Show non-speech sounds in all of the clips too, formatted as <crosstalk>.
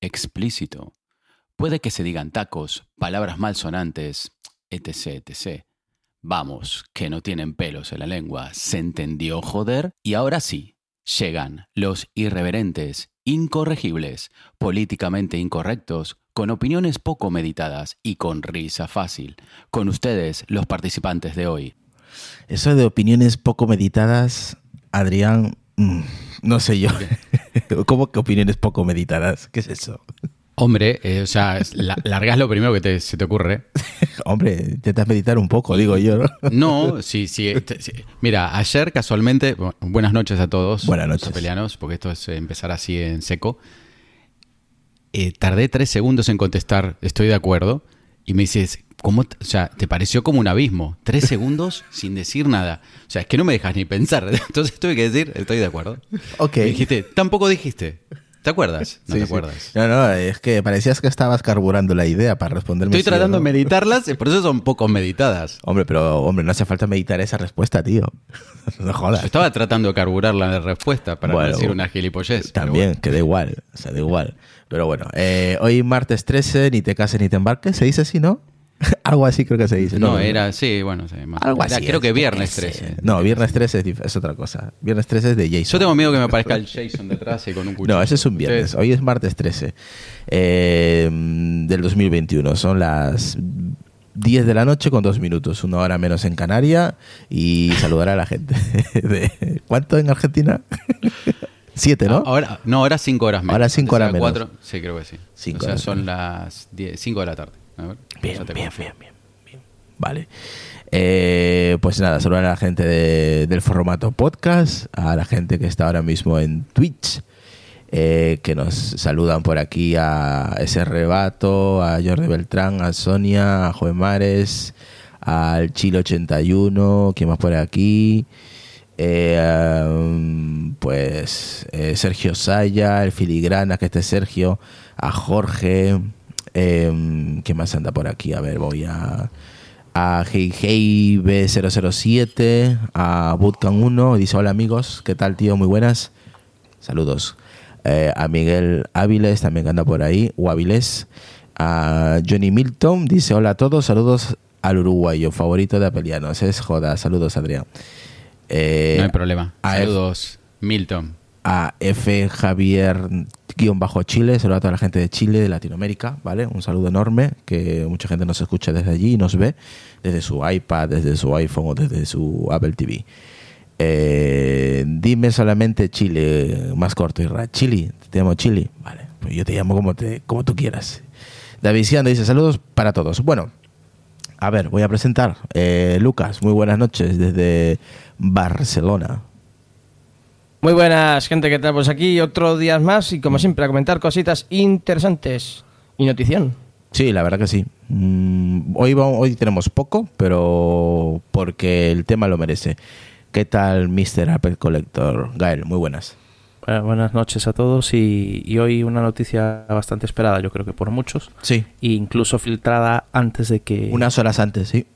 explícito. Puede que se digan tacos, palabras malsonantes, etc, etc. Vamos, que no tienen pelos en la lengua. ¿Se entendió, joder? Y ahora sí, llegan los irreverentes, incorregibles, políticamente incorrectos, con opiniones poco meditadas y con risa fácil. Con ustedes, los participantes de hoy. Eso de opiniones poco meditadas, Adrián, mm, no sé yo. <laughs> ¿Cómo que opiniones poco meditadas? ¿Qué es eso? Hombre, eh, o sea, la- largas lo primero que te- se te ocurre. <laughs> Hombre, intentas meditar un poco, digo yo, ¿no? No, sí, sí, sí. Mira, ayer casualmente, bu- buenas noches a todos. Buenas noches. Sopelianos, porque esto es eh, empezar así en seco. Eh, tardé tres segundos en contestar, estoy de acuerdo. Y me dices, ¿cómo? O sea, ¿te pareció como un abismo? Tres segundos <laughs> sin decir nada. O sea, es que no me dejas ni pensar. <laughs> Entonces tuve que decir, estoy de acuerdo. Ok. Dijiste, tampoco dijiste. ¿Te acuerdas? No Sí, te sí. acuerdas. No, no, es que parecías que estabas carburando la idea para responderme. Estoy sí tratando no. de meditarlas, y por eso son poco meditadas. Hombre, pero hombre, no hace falta meditar esa respuesta, tío. <laughs> no Yo jodas. estaba tratando de carburar la respuesta para Bueno, no decir una gilipollez. También, que da igual, o sea, da igual. Pero bueno, eh, hoy martes 13, ni te cases ni te embarques, se dice así, ¿no? <laughs> Algo así creo que se dice. No, era, sí, bueno, sí, más- Algo era- así. creo es, que viernes qué sé. 13. No, viernes 13 es, otra cosa. Viernes 13 es de Jason. Yo tengo miedo que me aparezca el <laughs> Jason detrás y con un cuchillo. No, ese es un viernes. Sí. Hoy es martes 13 eh, del 2021. Son las 10 de la noche con dos minutos, una hora menos en Canaria y saludar a la gente. <laughs> De- ¿Cuánto en Argentina? Siete, ¿no? Ahora, no, ahora cinco horas menos. Ahora cinco Antes horas era menos. cuatro, sí, creo que sí. Cinco o sea, horas son las 5 de la tarde. A ver, Bien, bien, bien, bien, bien. Vale. Eh, pues nada, saludar a la gente de- del formato podcast, a la gente que está ahora mismo en Twitch, eh, que nos saludan por aquí a ese rebato, a Jordi Beltrán, a Sonia, a Joe Mares, al Chile 81, ¿quién más por aquí? Eh, pues eh, Sergio Saya, el filigrana, que este Sergio, a Jorge, eh, ¿quién más anda por aquí? A ver, voy a a Hey Hey B007, a Bootcamp 1, dice hola amigos, ¿qué tal tío? Muy buenas. Saludos. Eh, a Miguel Áviles, también que anda por ahí, o Áviles. A Johnny Milton, dice hola a todos, saludos al uruguayo, favorito de Apelianos. Es joda, saludos Adrián. Eh, No hay problema. a Saludos, Milton. A F Javier bajo Chile, saludo a toda la gente de Chile, de Latinoamérica, ¿vale? Un saludo enorme, que mucha gente nos escucha desde allí y nos ve desde su iPad, desde su iPhone o desde su Apple TV. Eh, dime solamente Chile, más corto, Irra. Chile, te llamo Chile. Vale, pues yo te llamo como, te, como tú quieras. David Sianda dice saludos para todos. Bueno, a ver, voy a presentar. Eh, Lucas, muy buenas noches desde Barcelona. Muy buenas, gente, ¿qué tal? Pues aquí otro día más y como siempre a comentar cositas interesantes y notición. Sí, la verdad que sí. Mm, hoy, hoy tenemos poco, pero porque el tema lo merece. ¿Qué tal, Mr. Apple Collector? Gael, muy buenas. Eh, buenas noches a todos y, y hoy una noticia bastante esperada, yo creo que por muchos, Sí, e incluso filtrada antes de que unas horas antes, sí.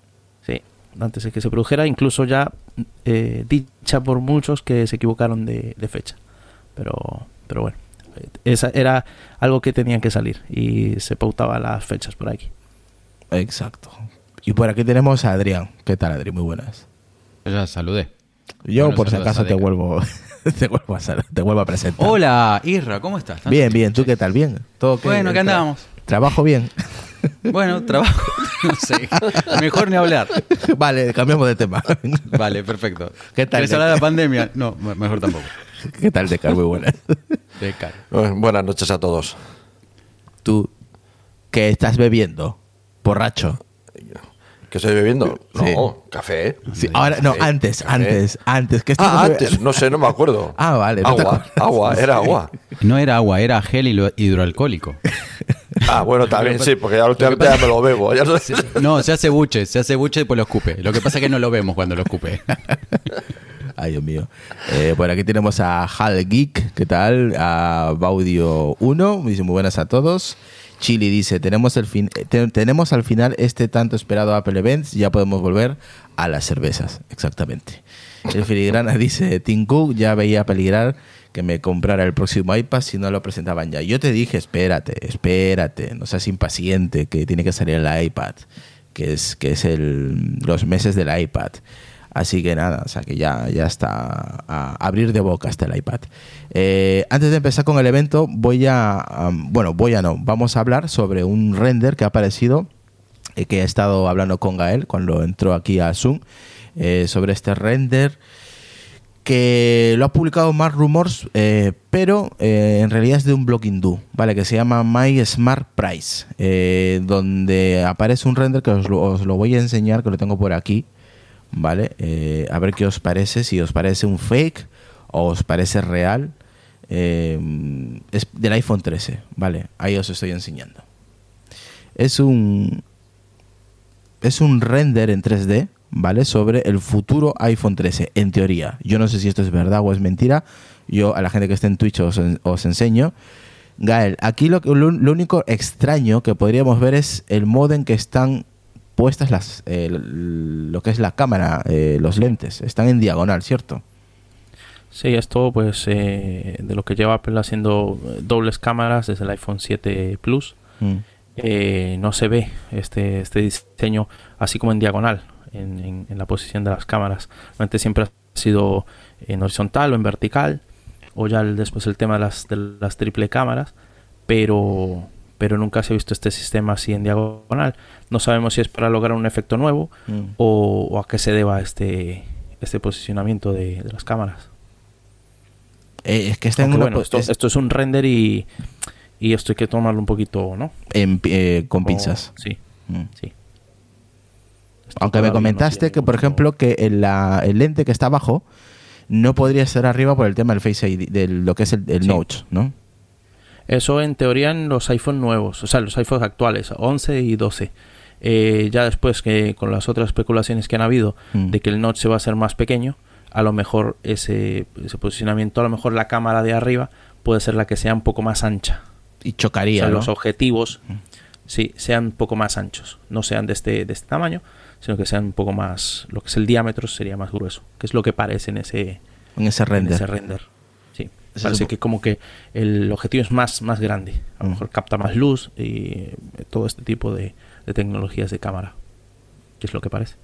Antes de que se produjera, incluso ya eh, dicha por muchos que se equivocaron de, de fecha. Pero, pero bueno, eh, esa era algo que tenía que salir y se pautaba las fechas por aquí. Exacto. Y por aquí tenemos a Adrián. ¿Qué tal, Adri? Muy buenas. Yo ya saludé. Yo, Bueno, por si acaso, te vuelvo, <laughs> te vuelvo a te vuelvo a presentar. Hola, Isra, ¿cómo estás? ¿Tanto Bien, bien. ¿Tú qué tal? Bien. ¿Todo? Bueno, ¿qué andábamos? Trabajo bien. Bueno, trabajo. <laughs> No sé. Mejor ni hablar. vale, cambiamos de tema. Vale, perfecto. ¿Qué tal, ¿Quieres hablar de la pandemia? No, me- mejor tampoco. ¿Qué tal, Decar? Muy buenas. De cara. Eh, Buenas noches a todos. ¿Tú qué estás bebiendo? Borracho. ¿Qué estoy bebiendo? No, Sí. café. Sí, ahora, no, antes, café. antes, antes. ¿Qué Ah, antes, no sé, no me acuerdo. <laughs> Ah, vale, Agua, agua, era agua. No era agua, era gel hidroalcohólico. <laughs> Ah, bueno, <laughs> también sí, porque ya últimamente ya me lo bebo. ya no- <laughs> No, se hace buche, se hace buche y después lo escupe. Lo que pasa es que no lo vemos cuando lo escupe. <laughs> Ay, Dios mío. Eh, por aquí tenemos a Hal Geek, ¿qué tal? A Baudio 1, dice muy buenas a todos. Chili dice, tenemos, el fin eh, te- tenemos al final este tanto esperado Apple Events, ya podemos volver a las cervezas, exactamente. El filigrana dice, Tim Cook ya veía peligrar que me comprara el próximo iPad si no lo presentaban ya. Yo te dije, espérate, espérate, no seas impaciente, que tiene que salir el iPad, que es, que es el, los meses del iPad. Así que nada, o sea que ya, ya está a abrir de boca hasta el iPad. Eh, antes de empezar con el evento, voy a, bueno, voy a no, vamos a hablar sobre un render que ha aparecido, eh, que he estado hablando con Gael cuando entró aquí a Zoom, eh, sobre este render que lo ha publicado más Rumors, eh, pero eh, en realidad es de un blog hindú, ¿vale? Que se llama My Smart Price, eh, donde aparece un render que os lo, os lo voy a enseñar, que lo tengo por aquí, ¿vale? A ver qué os parece, si os parece un fake o os parece real. Es del iPhone 13, ¿vale? Ahí os estoy enseñando. Es un es un render en 3D, ¿vale? Sobre el futuro iPhone 13, en teoría. Yo no sé si esto es verdad o es mentira. Yo a la gente que esté en Twitch os, os enseño. Gael, aquí lo, que- lo, lo único extraño que podríamos ver es el modo en que están puestas las eh, lo que es la cámara, eh, los lentes. Están en diagonal, ¿cierto? Sí, esto pues eh, de lo que lleva Apple haciendo dobles cámaras desde el iPhone 7 Plus. Mm. eh, no se ve este, este diseño así como en diagonal en, en- en la posición de las cámaras. Antes siempre ha sido en horizontal o en vertical, o ya el- después el tema de las, de las triple cámaras, pero, pero nunca se ha visto este sistema así en diagonal. No sabemos si es para lograr un efecto nuevo Mm. o, o a qué se deba este, este posicionamiento de, de las cámaras. Eh, es que está en, bueno, esto, es- esto es un render y, y esto hay que tomarlo un poquito, ¿no? en eh, con pinzas. Sí, Mm. sí. Aunque me no comentaste que, por ejemplo, que el, la- el lente que está abajo no podría estar arriba por el tema del Face ID, de lo que es el, el Sí. Note, ¿no? Eso en teoría en los iPhone nuevos, o sea, los iPhones actuales, 11 y 12. Eh, ya después que con las otras especulaciones que han habido Mm. de que el notch se va a hacer más pequeño, a lo mejor ese, ese posicionamiento, a lo mejor la cámara de arriba puede ser la que sea un poco más ancha. Y O chocaría, sea, ¿no? los objetivos, sí, sean un poco más anchos. No sean de este, de este tamaño, sino que sean un poco más, lo que es el diámetro sería más grueso, que es lo que parece en ese, en ese en render. ese render. Sí. Ese Parece que como que el objetivo es más, más grande. A lo Mm. mejor capta más luz y eh, todo este tipo de, de tecnologías de cámara. Que es lo que parece.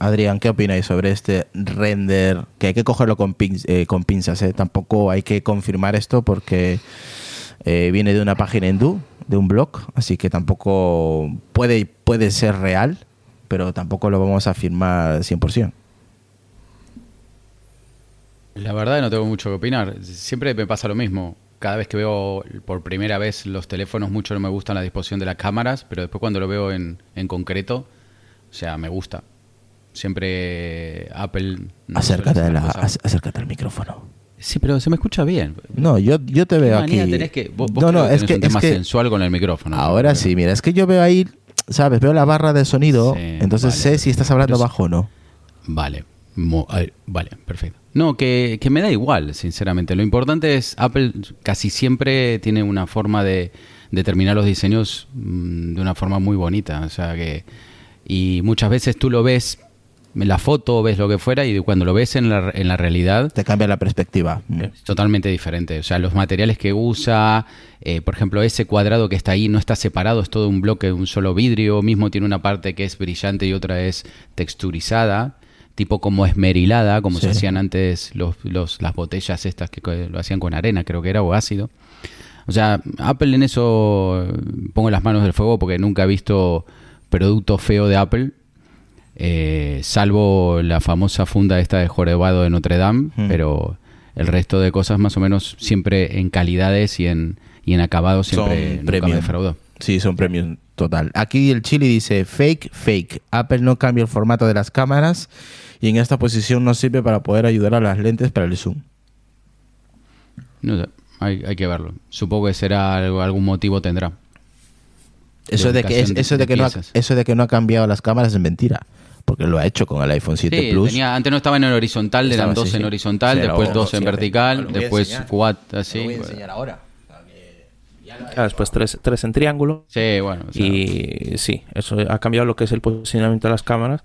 Adrián, ¿qué opináis sobre este render? Que hay que cogerlo con, pin- eh, con pinzas, ¿eh? Tampoco hay que confirmar esto porque eh, viene de una página hindú, de un blog, así que tampoco puede, puede ser real, pero tampoco lo vamos a afirmar 100%. La verdad no tengo mucho que opinar. Siempre me pasa lo mismo. Cada vez que veo por primera vez los teléfonos, mucho no me gustan la disposición de las cámaras, pero después cuando lo veo en, en concreto, o sea, me gusta. Siempre Apple... no acércate, hacer la- acércate al micrófono. Sí, pero se me escucha bien. No, yo, yo te ¿Qué veo aquí. tenés que, vos, vos no, creo no, que es que, un tema es que sensual con el micrófono. ahora sí, mira, es que yo veo ahí, ¿sabes? Veo la barra de sonido, Sí, entonces vale, sé si estás hablando bajo o no. Vale, mo- a ver, vale, perfecto. No, que, que me da igual, sinceramente. Lo importante es, Apple casi siempre tiene una forma de, de terminar los diseños mm, de una forma muy bonita. O sea que. Y muchas veces tú lo ves la foto, ves lo que fuera, y cuando lo ves en la, en la realidad, Te cambia la perspectiva. Es totalmente diferente. O sea, los materiales que usa, eh, por ejemplo, ese cuadrado que está ahí no está separado, es todo un bloque, un solo vidrio. Mismo tiene una parte que es brillante y otra es texturizada, tipo como esmerilada, como se hacían antes los, los- las botellas estas que lo hacían con arena, creo que era, o ácido. O sea, Apple en eso eh, pongo las manos del fuego porque nunca he visto producto feo de Apple. Eh, salvo la famosa funda esta de jorobado de Notre Dame, pero el resto de cosas más o menos siempre en calidades y en, y en acabados siempre Son nunca me defraudó. Sí, son premium total. Aquí el Chile dice fake, fake. Apple no cambia el formato de las cámaras y en esta posición no sirve para poder ayudar a las lentes para el zoom. No sé, hay, hay que verlo. Supongo que será algo, algún motivo tendrá. Eso de que es- eso de de que no ha, eso de que no ha cambiado las cámaras es mentira, porque lo ha hecho con el iPhone 7 Sí, Plus. tenía- antes no estaba en horizontal, Estaba eran dos así, en sí. horizontal, Sí, después dos en sí, vertical, después cuatro así. Lo voy a bueno. enseñar ahora. Ah, después tres, tres en triángulo. Sí, bueno. o sea, Y sí, eso ha cambiado lo que es el posicionamiento de las cámaras,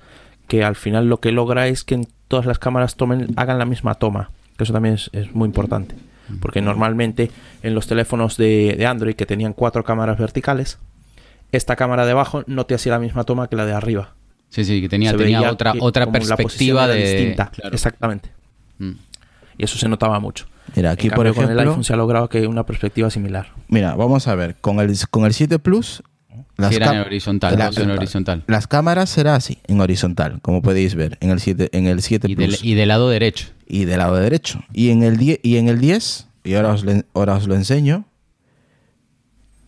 que al final lo que logra es que en todas las cámaras tomen, hagan la misma toma, que eso también es, es muy importante, porque normalmente en los teléfonos de, de Android que tenían cuatro cámaras verticales, esta cámara de abajo no te hacía la misma toma que la de arriba. Sí, sí, que tenía, tenía otra, que otra perspectiva de. distinta. Claro. Exactamente. Mm. Y eso se notaba mucho. Mira, aquí En por cambio, con el ejemplo, iPhone se ha logrado que una perspectiva similar. mira, vamos a ver, con el con el 7 Plus Sí, eran cam- en horizontal, la- en horizontal. Las cámaras será así, en horizontal, como podéis ver, en el 7 en el 7 Y del, Plus y del lado derecho. y del lado derecho. Y en el 10 y en el 10, y ahora os, le- ahora os lo enseño,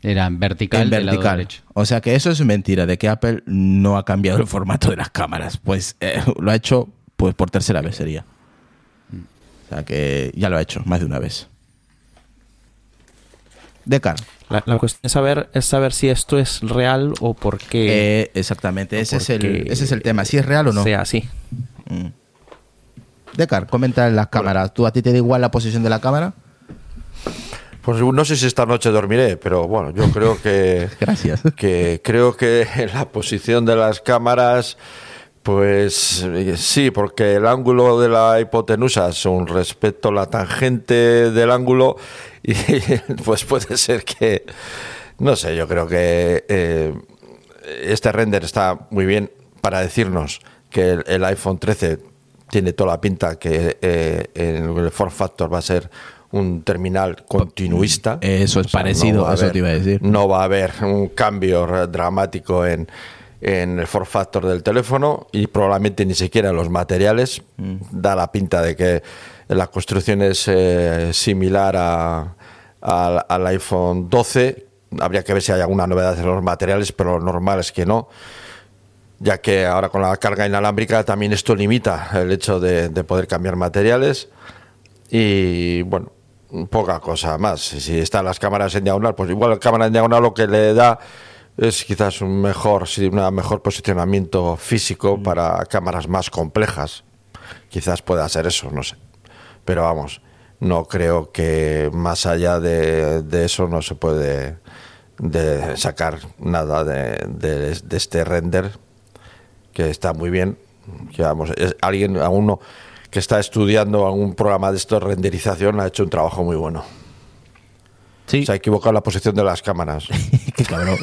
Vertical, en del lado vertical. O sea que eso es mentira de que Apple no ha cambiado el formato de las cámaras, pues eh, lo ha hecho pues por tercera vez sería. O sea que ya lo ha hecho más de una vez. Decar. La, la cuestión es saber, es saber si esto es real o por qué Eh, exactamente, ese es, el, ese es el tema. Si es real o no. sea así. Mm. Decar, comenta en las cámaras. ¿Tú a ti te da igual la posición de la cámara? Pues no sé si esta noche dormiré, pero bueno, yo creo que, <laughs> Gracias. que creo que <laughs> la posición de las cámaras, pues eh, sí, porque el ángulo de la hipotenusa son respecto a la tangente del ángulo <laughs> y pues puede ser que, no sé, yo creo que eh, este render está muy bien para decirnos que el, el iPhone 13 tiene toda la pinta que eh, en el form factor va a ser un terminal continuista. Eso es parecido, va a eso haber- te iba a decir. No va a haber un cambio dramático en, en el form factor del teléfono y probablemente ni siquiera en los materiales. Mm. Da la pinta de que la construcción es eh, similar a- al- al iPhone 12. Habría que ver si hay alguna novedad en los materiales, pero lo normal es que no ya que ahora con la carga inalámbrica también esto limita el hecho de, de poder cambiar materiales y bueno, poca cosa más. Si están las cámaras en diagonal, pues igual la cámara en diagonal lo que le da es quizás un mejor, sí, una mejor posicionamiento físico para cámaras más complejas. Quizás pueda ser eso, no sé. Pero vamos, no creo que más allá de, de eso no se puede de sacar nada de, de- de este render que está muy bien. Que vamos, es alguien, a uno que está estudiando algún programa de esto de renderización ha hecho un trabajo muy bueno. Sí. Se ha equivocado la posición de las cámaras. <laughs> Qué cabrón.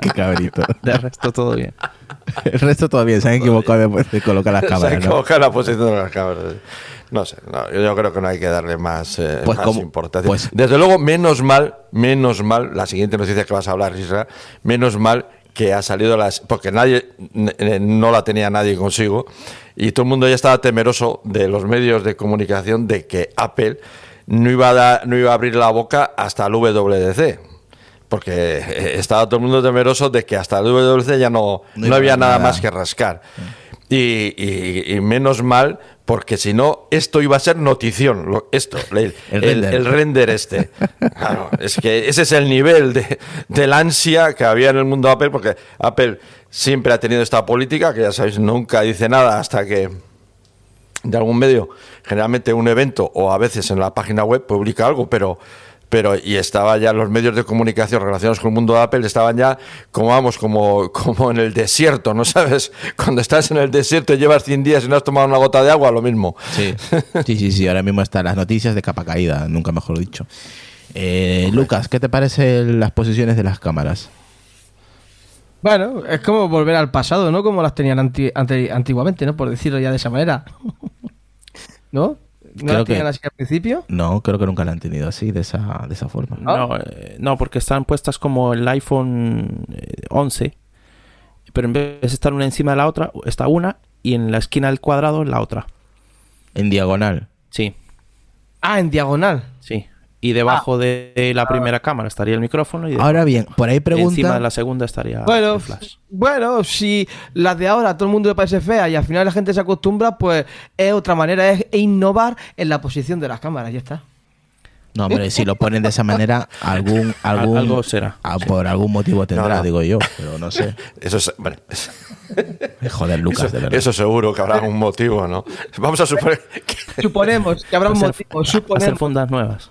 Qué cabrito. De resto todo bien. El resto todavía se han equivocado después de colocar las <laughs> Se ha cámaras. ¿no? equivocado la posición de las cámaras. No sé, no, yo creo que no hay que darle más, eh, Pues más como- importancia. pues- Desde luego, menos mal, menos mal, la siguiente noticia que vas a hablar, Isra, menos mal que ha salido las. Porque nadie, no la tenía nadie consigo, y todo el mundo ya estaba temeroso de los medios de comunicación de que Apple no iba a, dar- no iba a abrir la boca hasta el WWDC. Porque eh, estaba todo el mundo temeroso de que hasta el WWDC ya no, No había nada nada. más que rascar. Y, y- y menos mal, porque si no, esto iba a ser notición. lo- esto, <laughs> el, El render. el render este. Claro, es que ese es el nivel de, del ansia que había en el mundo Apple, porque Apple siempre ha tenido esta política, que ya sabéis, nunca dice nada hasta que de algún medio, generalmente un evento o a veces en la página web publica algo, pero pero y estaba ya los medios de comunicación relacionados con el mundo de Apple estaban ya como vamos como como en el desierto no sabes cuando estás en el desierto y llevas 100 días y no has tomado una gota de agua lo mismo Sí, sí, sí, sí. Ahora mismo están las noticias de capa caída, nunca mejor dicho. Eh, Lucas, ¿qué te parecen las posiciones de las cámaras? Bueno, es como volver al pasado, ¿no? Como las tenían anti- antiguamente, ¿no? Por decirlo ya de esa manera. <laughs> ¿No? ¿No Creo las que- tenían así al principio? No, creo que nunca la han tenido así, de esa, de esa forma. No, eh, no, porque están puestas como el iPhone eh, 11, pero en vez de estar una encima de la otra, está una y en la esquina del cuadrado la otra. En diagonal. Sí, Ah, en diagonal. sí. Y debajo de, de la primera cámara estaría el micrófono y de- Ahora bien, por ahí encima de pregunta. la segunda estaría Bueno, el flash. bueno, si las de ahora todo el mundo le parece fea y al final la gente se acostumbra, pues es otra manera, es innovar en la posición de las cámaras, ya está. No, hombre, si lo ponen de esa manera, algún. <laughs> algún algo será, ah, Por algún motivo tendrá, No, no. digo yo, pero no sé. <laughs> eso es bueno, es- Joder, Lucas, eso, de verdad. eso seguro que habrá un motivo no vamos a suponer que Suponemos que habrá un Hacer- motivo, Hacer suponemos. fundas nuevas.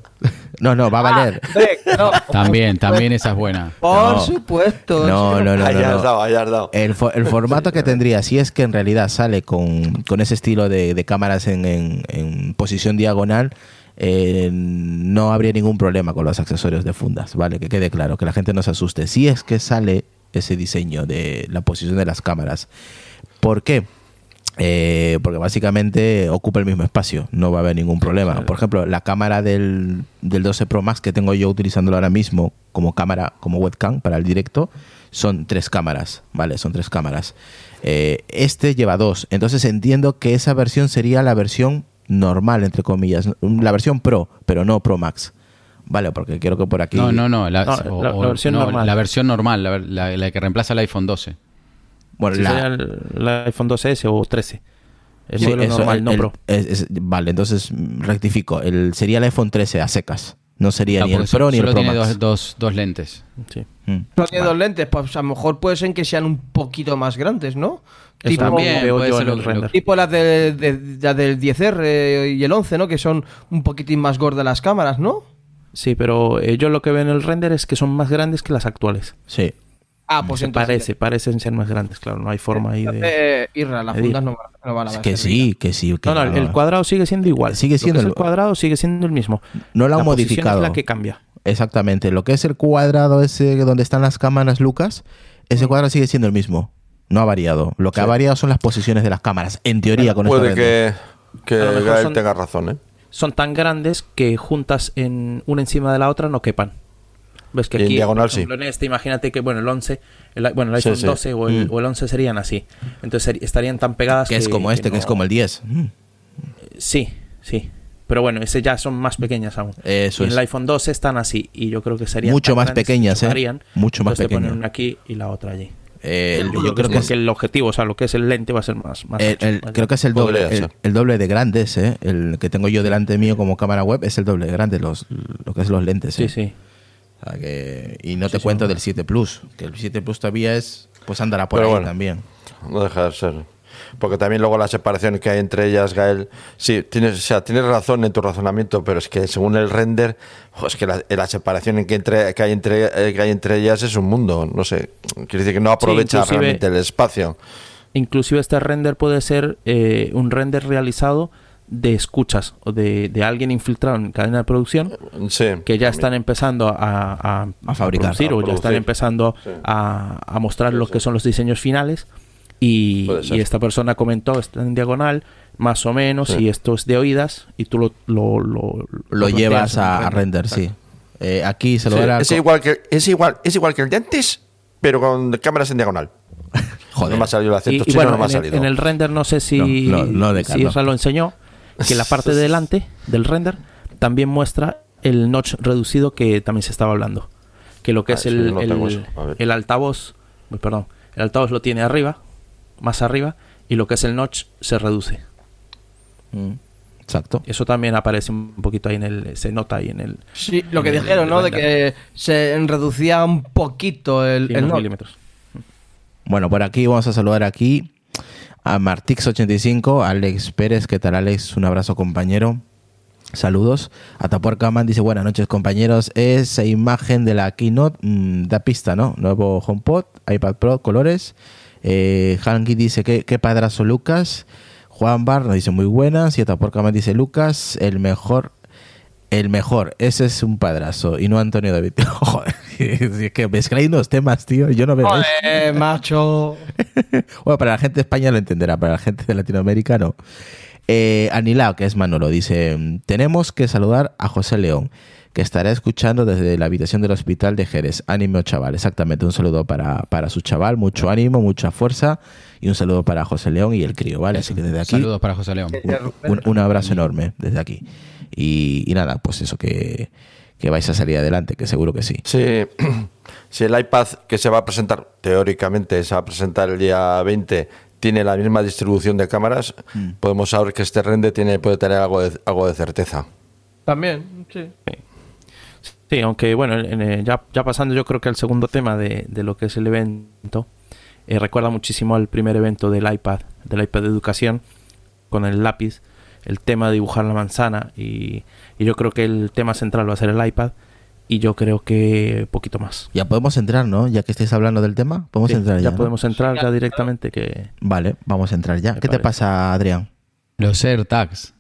No, no, va a valer. Hombre, no, También, también esa es buena. Por No. supuesto. No, no, no. no. has dado ahí has dado El, fo- el formato que tendría, si es que en realidad sale con, con ese estilo de, de cámaras en, en- en posición diagonal, eh, no habría ningún problema con los accesorios de fundas, ¿vale? Que quede claro, que la gente no se asuste. Si es que sale ese diseño de la posición de las cámaras. ¿Por qué? Eh, porque básicamente ocupa el mismo espacio, no va a haber ningún problema. Por ejemplo, la cámara del, del 12 Pro Max que tengo yo utilizándolo ahora mismo como cámara, como webcam para el directo, son tres cámaras, ¿vale? Son tres cámaras. Eh, este lleva dos, entonces entiendo que esa versión sería la versión normal, entre comillas, la versión Pro, pero no Pro Max. Vale, porque quiero que por aquí... No, no, no. La, No, o- la- versión no, normal. la versión normal, la, la- la que reemplaza el iPhone 12. Bueno, Sí, la- sería el, el iPhone 2S o 13. El Sí, modelo eso, normal, el- no el- Pro. es- es- vale, entonces mm, rectifico. El, sería el iPhone 13 a secas. No sería Ah, ni el Pro ni el Pro tiene Max. dos, dos, dos lentes. Sí. Mm. No tiene dos lentes, pues a lo mejor puede ser que sean un poquito más grandes, ¿no? Eso también veo puede yo ser en el lo- render. tipo las, de, de- las del 10R y el 11, ¿no? Que son un poquitín más gordas las cámaras, ¿no? Sí, pero yo lo que veo en el render es que son más grandes que las actuales. Sí. Ah, pues Se entonces... parece, parecen ser más grandes, claro, no hay forma ahí de... Irra, las fundas ir. no, van- no van a Es que sí, que sí. que No, no, el cuadrado sigue siendo igual. Sigue Lo que siendo es el- el cuadrado sigue siendo el mismo. No lo han La modificado. es la que cambia. Exactamente. Lo que es el cuadrado ese donde están las cámaras, Lucas, ese cuadrado sigue siendo el mismo. No ha variado. Lo que ha variado son las posiciones de las cámaras. En teoría, con este puede que, que A lo mejor Gael son- tenga razón ¿eh? Son tan grandes que juntas en una encima de la otra no quepan. Ves que Y en aquí, diagonal, por ejemplo, sí. en este, imagínate que, bueno, el 11, el, bueno, el Sí, iPhone sí. 12 o el, Mm. o el 11 serían así. Entonces estarían tan pegadas Que es como este, que no- es como el 10. Mm. Sí, sí. Pero bueno, ese ya son más pequeñas aún. Eso y en es. el iPhone 12 están así. Y yo creo que serían Mucho tan más que pequeñas, ¿eh? Mucho más te ponen una aquí y la otra allí. Eh, el- yo, creo que es, el objetivo, o sea, lo que es el lente va a ser más, más el- ancho, el- más creo que es el doble, el, doble de grandes, ¿eh? El que tengo yo delante mío como cámara web es el doble de grande, los, lo que es los lentes. ¿eh? Sí, sí. O sea que- y no Sí, te sí, cuento del 7 Plus, que el 7 Plus todavía es, pues andará por Pero ahí bueno. también. No deja de ser. Porque también luego la separación que hay entre ellas, Gael. Sí, tienes, o sea, tienes razón en tu razonamiento, pero es que según el render, es que la, la separación en que, entre, que, hay entre, eh, que hay entre ellas es un mundo. No sé. Quiere decir que no aprovecha realmente el espacio. Inclusive este render puede ser eh, un render realizado de escuchas o de, de alguien infiltrado en cadena de producción Sí. que ya están empezando a, a, A fabricar, producir o ya están empezando Sí. a, a mostrar lo que son los diseños finales y, esta persona comentó está en diagonal más o menos Sí. y esto es de oídas y tú lo lo, lo, llevas a, render, sí. Eh, aquí se lo Sí, verá. es, igual que, es, igual, es igual que el de antes, pero con cámaras en diagonal. <laughs> Joder. No me ha salido el acento y chino, bueno, no me ha en, el, salido. en el render no sé si, No, no, no de si. Isra lo enseñó, que la parte de delante del render también muestra el notch reducido que también se estaba hablando. Que lo que Ah, es el, el, el altavoz, perdón, el altavoz lo tiene arriba, más arriba, y lo que es el notch se reduce. Mm, Exacto. Eso también aparece un poquito ahí en el, se nota ahí en el Sí, lo que dijeron, ¿no? De que se reducía un poquito el, y el milímetros. Bueno, por aquí vamos a saludar aquí a Martix85, Alex Pérez, ¿qué tal Alex? Un abrazo compañero. Saludos. Atapuerca Man dice, buenas noches compañeros. Esa imagen de la keynote mm, da pista, ¿no? Nuevo HomePod, iPad Pro, colores. Eh, Hanky dice, ¿qué, qué padrazo Lucas. Juan Bar nos dice, muy buenas. Y Atapuerca Man dice, Lucas, el mejor el mejor, ese es un padrazo y no Antonio David. <laughs> Joder, es que mezcláis unos temas, tío. Yo no veo. Joder, macho. <laughs> Bueno, para la gente de España lo entenderá, para la gente de Latinoamérica no. Eh, Anilao, que es Manolo, dice: Tenemos que saludar a José León, que estará escuchando desde la habitación del hospital de Jerez. Ánimo, chaval. Exactamente, un saludo para, para su chaval, mucho ánimo, mucha fuerza y un saludo para José León y el crío, ¿vale? Así que desde aquí, Saludos para José León. un, un- un abrazo enorme desde aquí. Y, y nada, pues eso, que, que vais a salir adelante, que seguro que sí. Sí, <clears throat> si el iPad que se va a presentar, teóricamente se va a presentar el día 20, tiene la misma distribución de cámaras, podemos saber que este render tiene, puede tener algo de, algo de certeza. También, sí. Sí, aunque bueno, en- en- ya, ya pasando yo creo que al segundo tema de, de lo que es el evento, eh, recuerda muchísimo al primer evento del iPad, del iPad de educación, con el lápiz, el tema de dibujar la manzana y, y yo creo que el tema central va a ser el iPad y yo creo que poquito más. Ya podemos entrar, ¿no? Ya que estáis hablando del tema, podemos Sí, entrar ya. ya ¿no? podemos entrar ya directamente que Vale, vamos a entrar ya. Me ¿Qué te pasa, Adrián? Los AirTags.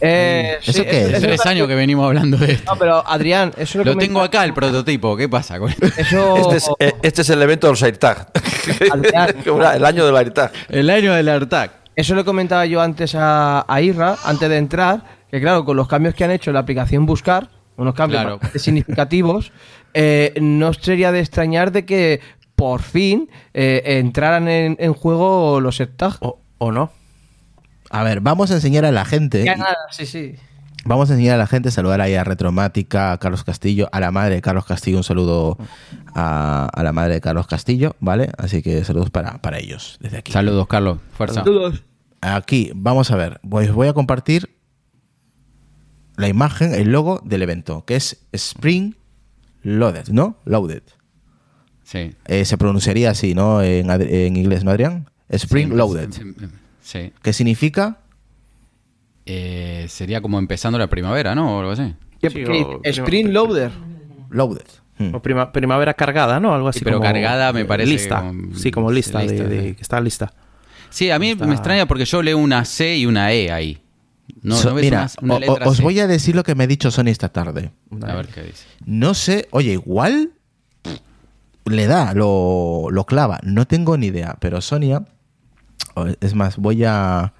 Eh, ¿Eso sí, qué es? Tres años que venimos hablando de esto. No, pero Adrián, eso lo, Lo comenta- tengo acá el prototipo. ¿Qué pasa con esto? <laughs> Eso. <laughs> Este es, eh, este es el evento del AirTag. <laughs> Adrián. el año del AirTag. El año del AirTag. Eso lo comentaba yo antes a, a Irra, antes de entrar, que claro, con los cambios que han hecho en la aplicación Buscar, unos cambios Claro. significativos, eh, no sería de extrañar de que por fin eh, entraran en, en juego los AirTag. o, o no. A ver, vamos a enseñar a la gente. Ya nada, sí, sí. Vamos a enseñar a la gente, saludar ahí a Retromática, a Carlos Castillo, a la madre de Carlos Castillo, un saludo a, a la madre de Carlos Castillo, ¿vale? Así que saludos para, para ellos desde aquí. Saludos, Carlos. Fuerza. Aquí, vamos a ver, pues voy a compartir la imagen, el logo del evento, que es Spring Loaded, ¿no? Loaded. Sí. Eh, se pronunciaría así, ¿no? En, inglés, ¿no, Adrián? Spring Sí, Loaded. sí, Sí. ¿Qué significa? Eh, sería como empezando la primavera, ¿no? O algo así. ¿Qué- Sí, o- Spring Loader. Loaded. Hmm. O prima- primavera cargada, ¿no? Algo así Sí, pero como, cargada me parece Lista. como- Sí, como lista, lista, de, de- sí. que está lista. Sí, a mí Está- me extraña porque yo leo una C y una E ahí. No, So- ¿no ves mira, una, una o- o- letra os C? voy a decir lo que me ha dicho Sony esta tarde. A ver qué dice. No sé, oye, igual le da, lo, lo clava. No tengo ni idea, pero Sonia, es más, voy a...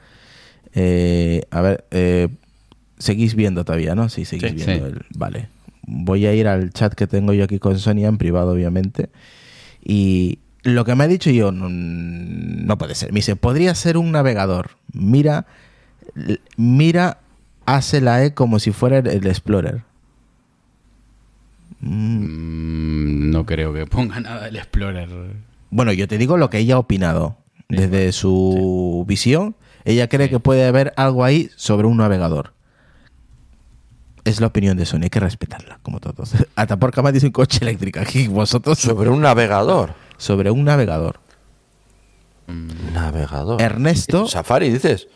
eh, a ver, eh, seguís viendo todavía, ¿no? Sí, seguís Sí. viendo. Sí. el- vale. Voy a ir al chat que tengo yo aquí con Sonia, en privado, obviamente. Y lo que me ha dicho yo, no, no puede ser. Me dice, podría ser un navegador. Mira, mira, hace la E como si fuera el, el Explorer. Mm, Mm, no creo que ponga nada del Explorer. Bueno, yo te digo lo que ella ha opinado. Desde su visión, ella cree que puede haber algo ahí sobre un navegador. Es la opinión de Sony, hay que respetarla, como todos. <laughs> Hasta por cama dice un coche eléctrico aquí, vosotros Sobre un navegador. sobre un navegador. Navegador. Ernesto, Safari, dices.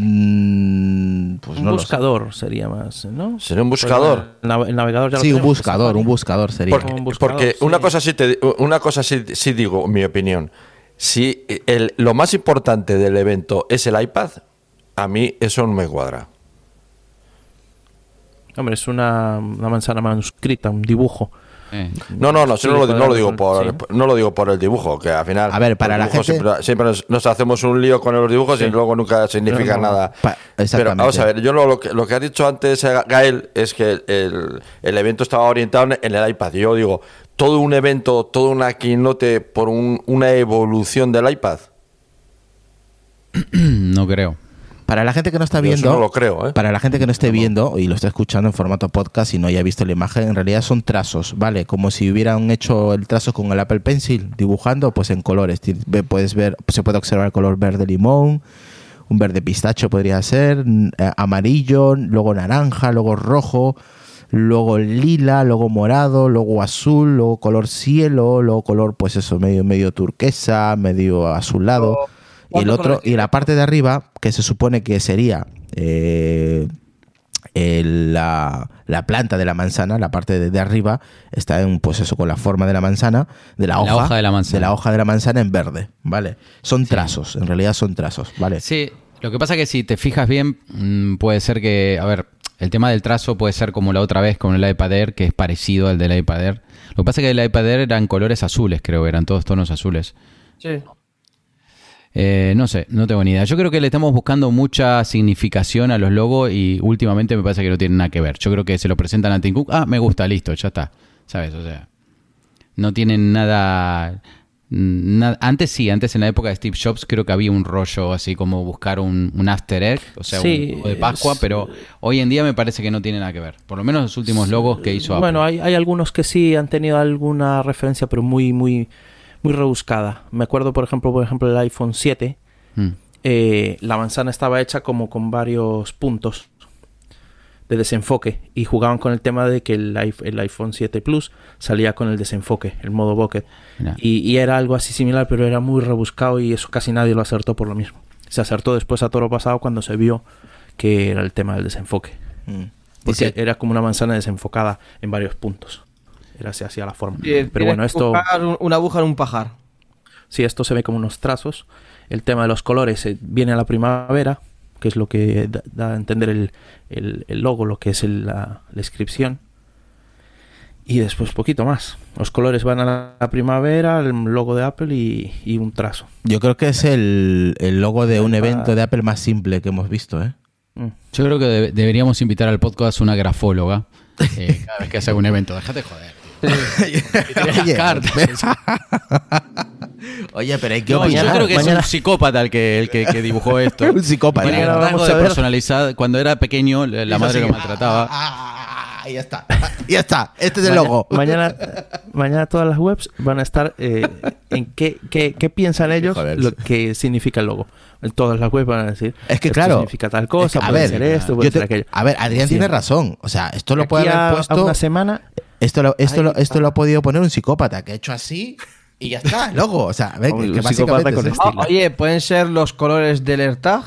mm, pues un no buscador sería más, ¿no? ¿Sería un buscador? El, nav- el navegador ya lo Sí, un buscador, un buscador sería. Porque, un buscador, porque sí. una cosa sí te, una cosa sí, sí digo, mi opinión. Si el, lo más importante del evento es el iPad, a mí eso no me cuadra. Hombre, es una, una manzana manuscrita, un dibujo. Eh, No, no, no, Sí, no, lo, no lo cuadrado, digo por, sí. no lo digo por el dibujo, que al final. A ver, para la gente- Siempre, siempre nos, nos hacemos un lío con los dibujos y luego nunca significa No, nada. Pa- Pero exactamente. vamos a ver, yo lo, lo que, lo que ha dicho antes Gael es que el, el evento estaba orientado en el iPad. Yo digo, todo un evento, toda una keynote por un- una evolución del iPad. <clears throat> no creo. Para la gente que no está viendo, no lo creo, ¿eh? para la gente que no esté viendo y lo está escuchando en formato podcast y no haya visto la imagen, en realidad son trazos, ¿vale? Como si hubieran hecho el trazo con el Apple Pencil, dibujando pues en colores. Puedes ver, se puede observar el color verde limón, un verde pistacho podría ser, eh, amarillo, luego naranja, luego rojo, luego lila, luego morado, luego azul, luego color cielo, luego color pues eso, medio, medio turquesa, medio azulado. y el ¿Cuántos otro, y la parte de arriba, que se supone que sería eh, el- la, la planta de la manzana, la parte de, de arriba, está en, pues eso, con la forma de la manzana, de la La hoja, hoja de la manzana. de la hoja de la manzana en verde, ¿vale? Son trazos, en realidad son trazos, ¿vale? Sí, lo que pasa que si te fijas bien, mm, puede ser que, a ver, el tema del trazo puede ser como la otra vez con el iPad Air, que es parecido al del iPad Air. Lo que pasa es que el iPad Air eran colores azules, creo, eran todos tonos azules. Sí. Eh, no sé, no tengo ni idea. Yo creo que le estamos buscando mucha significación a los logos y últimamente me parece que no tienen nada que ver. Yo creo que se lo presentan a Tim Cook, ah, me gusta, listo, ya está. ¿Sabes? O sea, no tienen nada... antes sí, antes en la época de Steve Jobs creo que había un rollo así como buscar un, un after egg, o sea, Sí, un de Pascua, es- pero hoy en día me parece que no tiene nada que ver. Por lo menos los últimos logos que hizo Apple. Bueno, hay, hay algunos que sí han tenido alguna referencia, pero muy, muy, muy rebuscada. Me acuerdo, por ejemplo, por ejemplo, el iPhone 7. Mm. eh, la manzana estaba hecha como con varios puntos de desenfoque y jugaban con el tema de que el, iPh- el iPhone 7 Plus salía con el desenfoque, el modo bucket. Mira. Y, y era algo así similar, pero era muy rebuscado y eso casi nadie lo acertó por lo mismo. Se acertó después a toro pasado cuando se vio que era el tema del desenfoque. Mm. Porque Dice- era como una manzana desenfocada en varios puntos. Era así, hacía la forma. Pero bueno, esto, una aguja en un pajar. sí, esto se ve como unos trazos. El tema de los colores eh, viene a la primavera, que es lo que da, da a entender el, el- el logo, lo que es el- la, la inscripción. Y después poquito más. Los colores van a la, la primavera, el logo de Apple y, y un trazo. Yo creo que es el, el logo de un evento de Apple más simple que hemos visto, ¿eh? Mm. Yo creo que debe- deberíamos invitar al podcast una grafóloga eh, cada vez que hace un evento. Déjate joder. Tío. Que tiene las cartas. <laughs> Oye, pero hay que No, yo creo que es un psicópata el que, el que, que dibujó <laughs> esto. Un psicópata. De personalidad. Cuando era pequeño, la madre lo maltrataba. Ah, ya está. Ya está. Este es el logo. Mañana, mañana todas las webs van a estar eh, en qué, qué, qué piensan ellos Joder. lo que significa el logo. Todas las webs van a decir Es que esto claro. significa tal cosa, es que, a puede ver, ser esto, puede te- ser aquello. a ver, Adrián Sí. tiene razón. O sea, esto lo Aquí puede haber a puesto. una semana Esto lo, esto, lo, esto lo ha podido poner un psicópata que ha hecho así y ya está, <laughs> el logo. O sea, a ver, que, que psicópata básicamente con es esto. Ah, estilo. oye, pueden ser los colores del AirTag.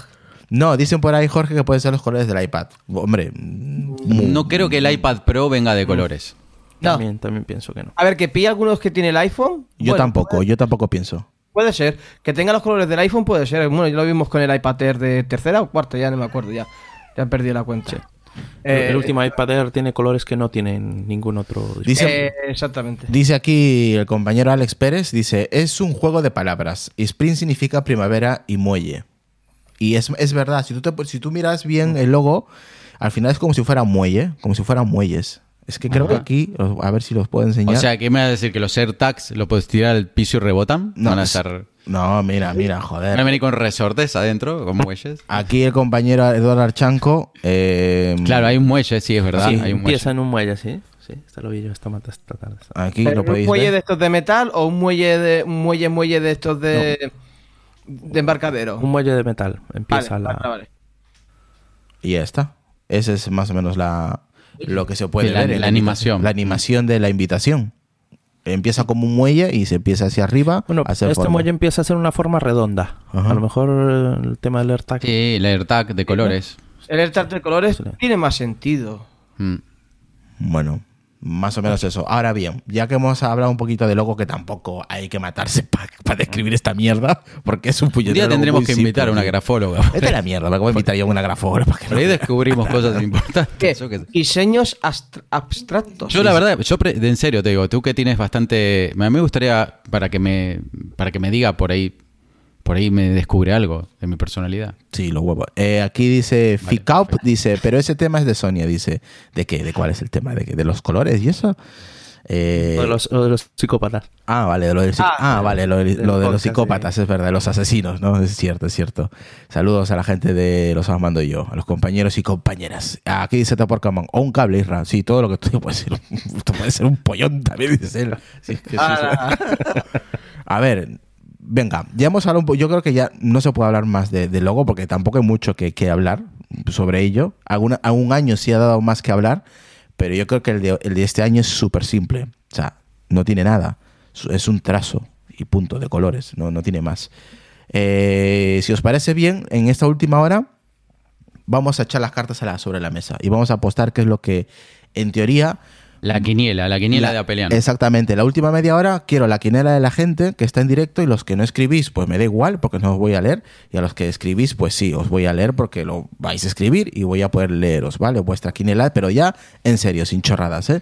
No, dicen por ahí, Jorge, que pueden ser los colores del iPad. Hombre, mm, No creo que el iPad Pro venga de colores. No. también, también pienso que no. A ver, que pilla algunos que tiene el iPhone. yo Bueno, tampoco, Puede, yo tampoco pienso. Puede ser. Que tenga los colores del iPhone puede ser. Bueno, ya lo vimos con el iPad Air de tercera o cuarta, ya no me acuerdo, ya. Ya he perdido la cuenta. Eh, el último iPad Air tiene colores que no tienen ningún otro. Dice, eh, exactamente. dice aquí el compañero Alex Pérez, dice, es un juego de palabras. Spring significa primavera y muelle. Y es, es verdad, si tú, te- si tú miras bien el logo, al final es como si fuera muelle, como si fueran muelles. Es que creo que aquí, a ver si los puedo enseñar. O sea, ¿qué me vas a decir? ¿Que los AirTags lo puedes tirar al piso y rebotan? No, Van a es- estar... no, mira, mira, Van a joder. venir con resortes adentro, con muelles. Aquí el compañero Eduardo Archanco. eh, Claro, hay un muelle, sí, es verdad. Sí, hay un muelle. empieza en un muelle, sí. Sí, esta lo vi yo esta mata esta tarde. Aquí ¿Pero lo ¿Un podéis muelle ver. de estos de metal o un muelle de un muelle muelle de estos de, de embarcadero? Un muelle de metal. Empieza Vale, la. vale, vale. Y ya está. Esa es más o menos la, lo que se puede la- ver. en la animación. La animación de la invitación. Empieza como un muelle y se empieza hacia arriba. Bueno, a hacer este forma. muelle empieza a ser una forma redonda. Ajá. A lo mejor el tema del AirTag. Sí, el AirTag de colores. El AirTag de colores Sí. tiene más sentido. Mm. Bueno, más o menos eso. Ahora bien, ya que hemos hablado un poquito de logo, que tampoco hay que matarse <laughs> para describir esta mierda, porque es un Un puñetero día logo tendremos que simple, invitar a una grafóloga. Vete a la mierda, me voy a invitar yo a una grafóloga. para que Por ahí no- descubrimos cosas <laughs> importantes. ¿Qué? Diseños abstractos. Yo la verdad, yo en serio te digo, tú que tienes bastante, a mí me gustaría para que me para que me diga por ahí por ahí me descubre algo de mi personalidad. Sí, los huevos. Eh, aquí dice Ficaup, dice, pero ese tema es de Sonia, dice. ¿De qué? ¿De cuál es el tema? ¿De, qué? ¿De los colores y eso? Eh, O de los, o de los psicópatas. Ah, vale, lo del Ah, ah, vale, lo, de- lo de los psicópatas, es verdad, los asesinos, ¿no? Es cierto, es cierto. Saludos a la gente de Los Amando y yo, a los compañeros y compañeras. Ah, Aquí dice Taporcamón, o un cable, Isra. Sí, todo lo que tú puede ser, un- <laughs> puede ser un pollón también, dice él. Sí, sí, sí. Ah, <laughs> A ver, venga, ya hemos hablado un poco. Yo creo que ya no se puede hablar más de, logo porque tampoco hay mucho que, hablar sobre ello. Alguna, algún año sí ha dado más que hablar, pero yo creo que el de, el de este año es súper simple. O sea, no tiene nada. Es- un trazo y punto de colores, no, no tiene más. Eh, si os parece bien, en esta última hora vamos a echar las cartas a sobre la mesa y vamos a apostar qué es lo que, en teoría, La quiniela, la quiniela la- de Apeliano. Exactamente. La última media hora quiero la quinela de la gente que está en directo y los que no escribís, pues me da igual porque no os voy a leer. Y a los que escribís, pues sí, os voy a leer porque lo vais a escribir y voy a poder leeros, ¿vale? Vuestra quinela, pero ya en serio, sin chorradas, ¿eh?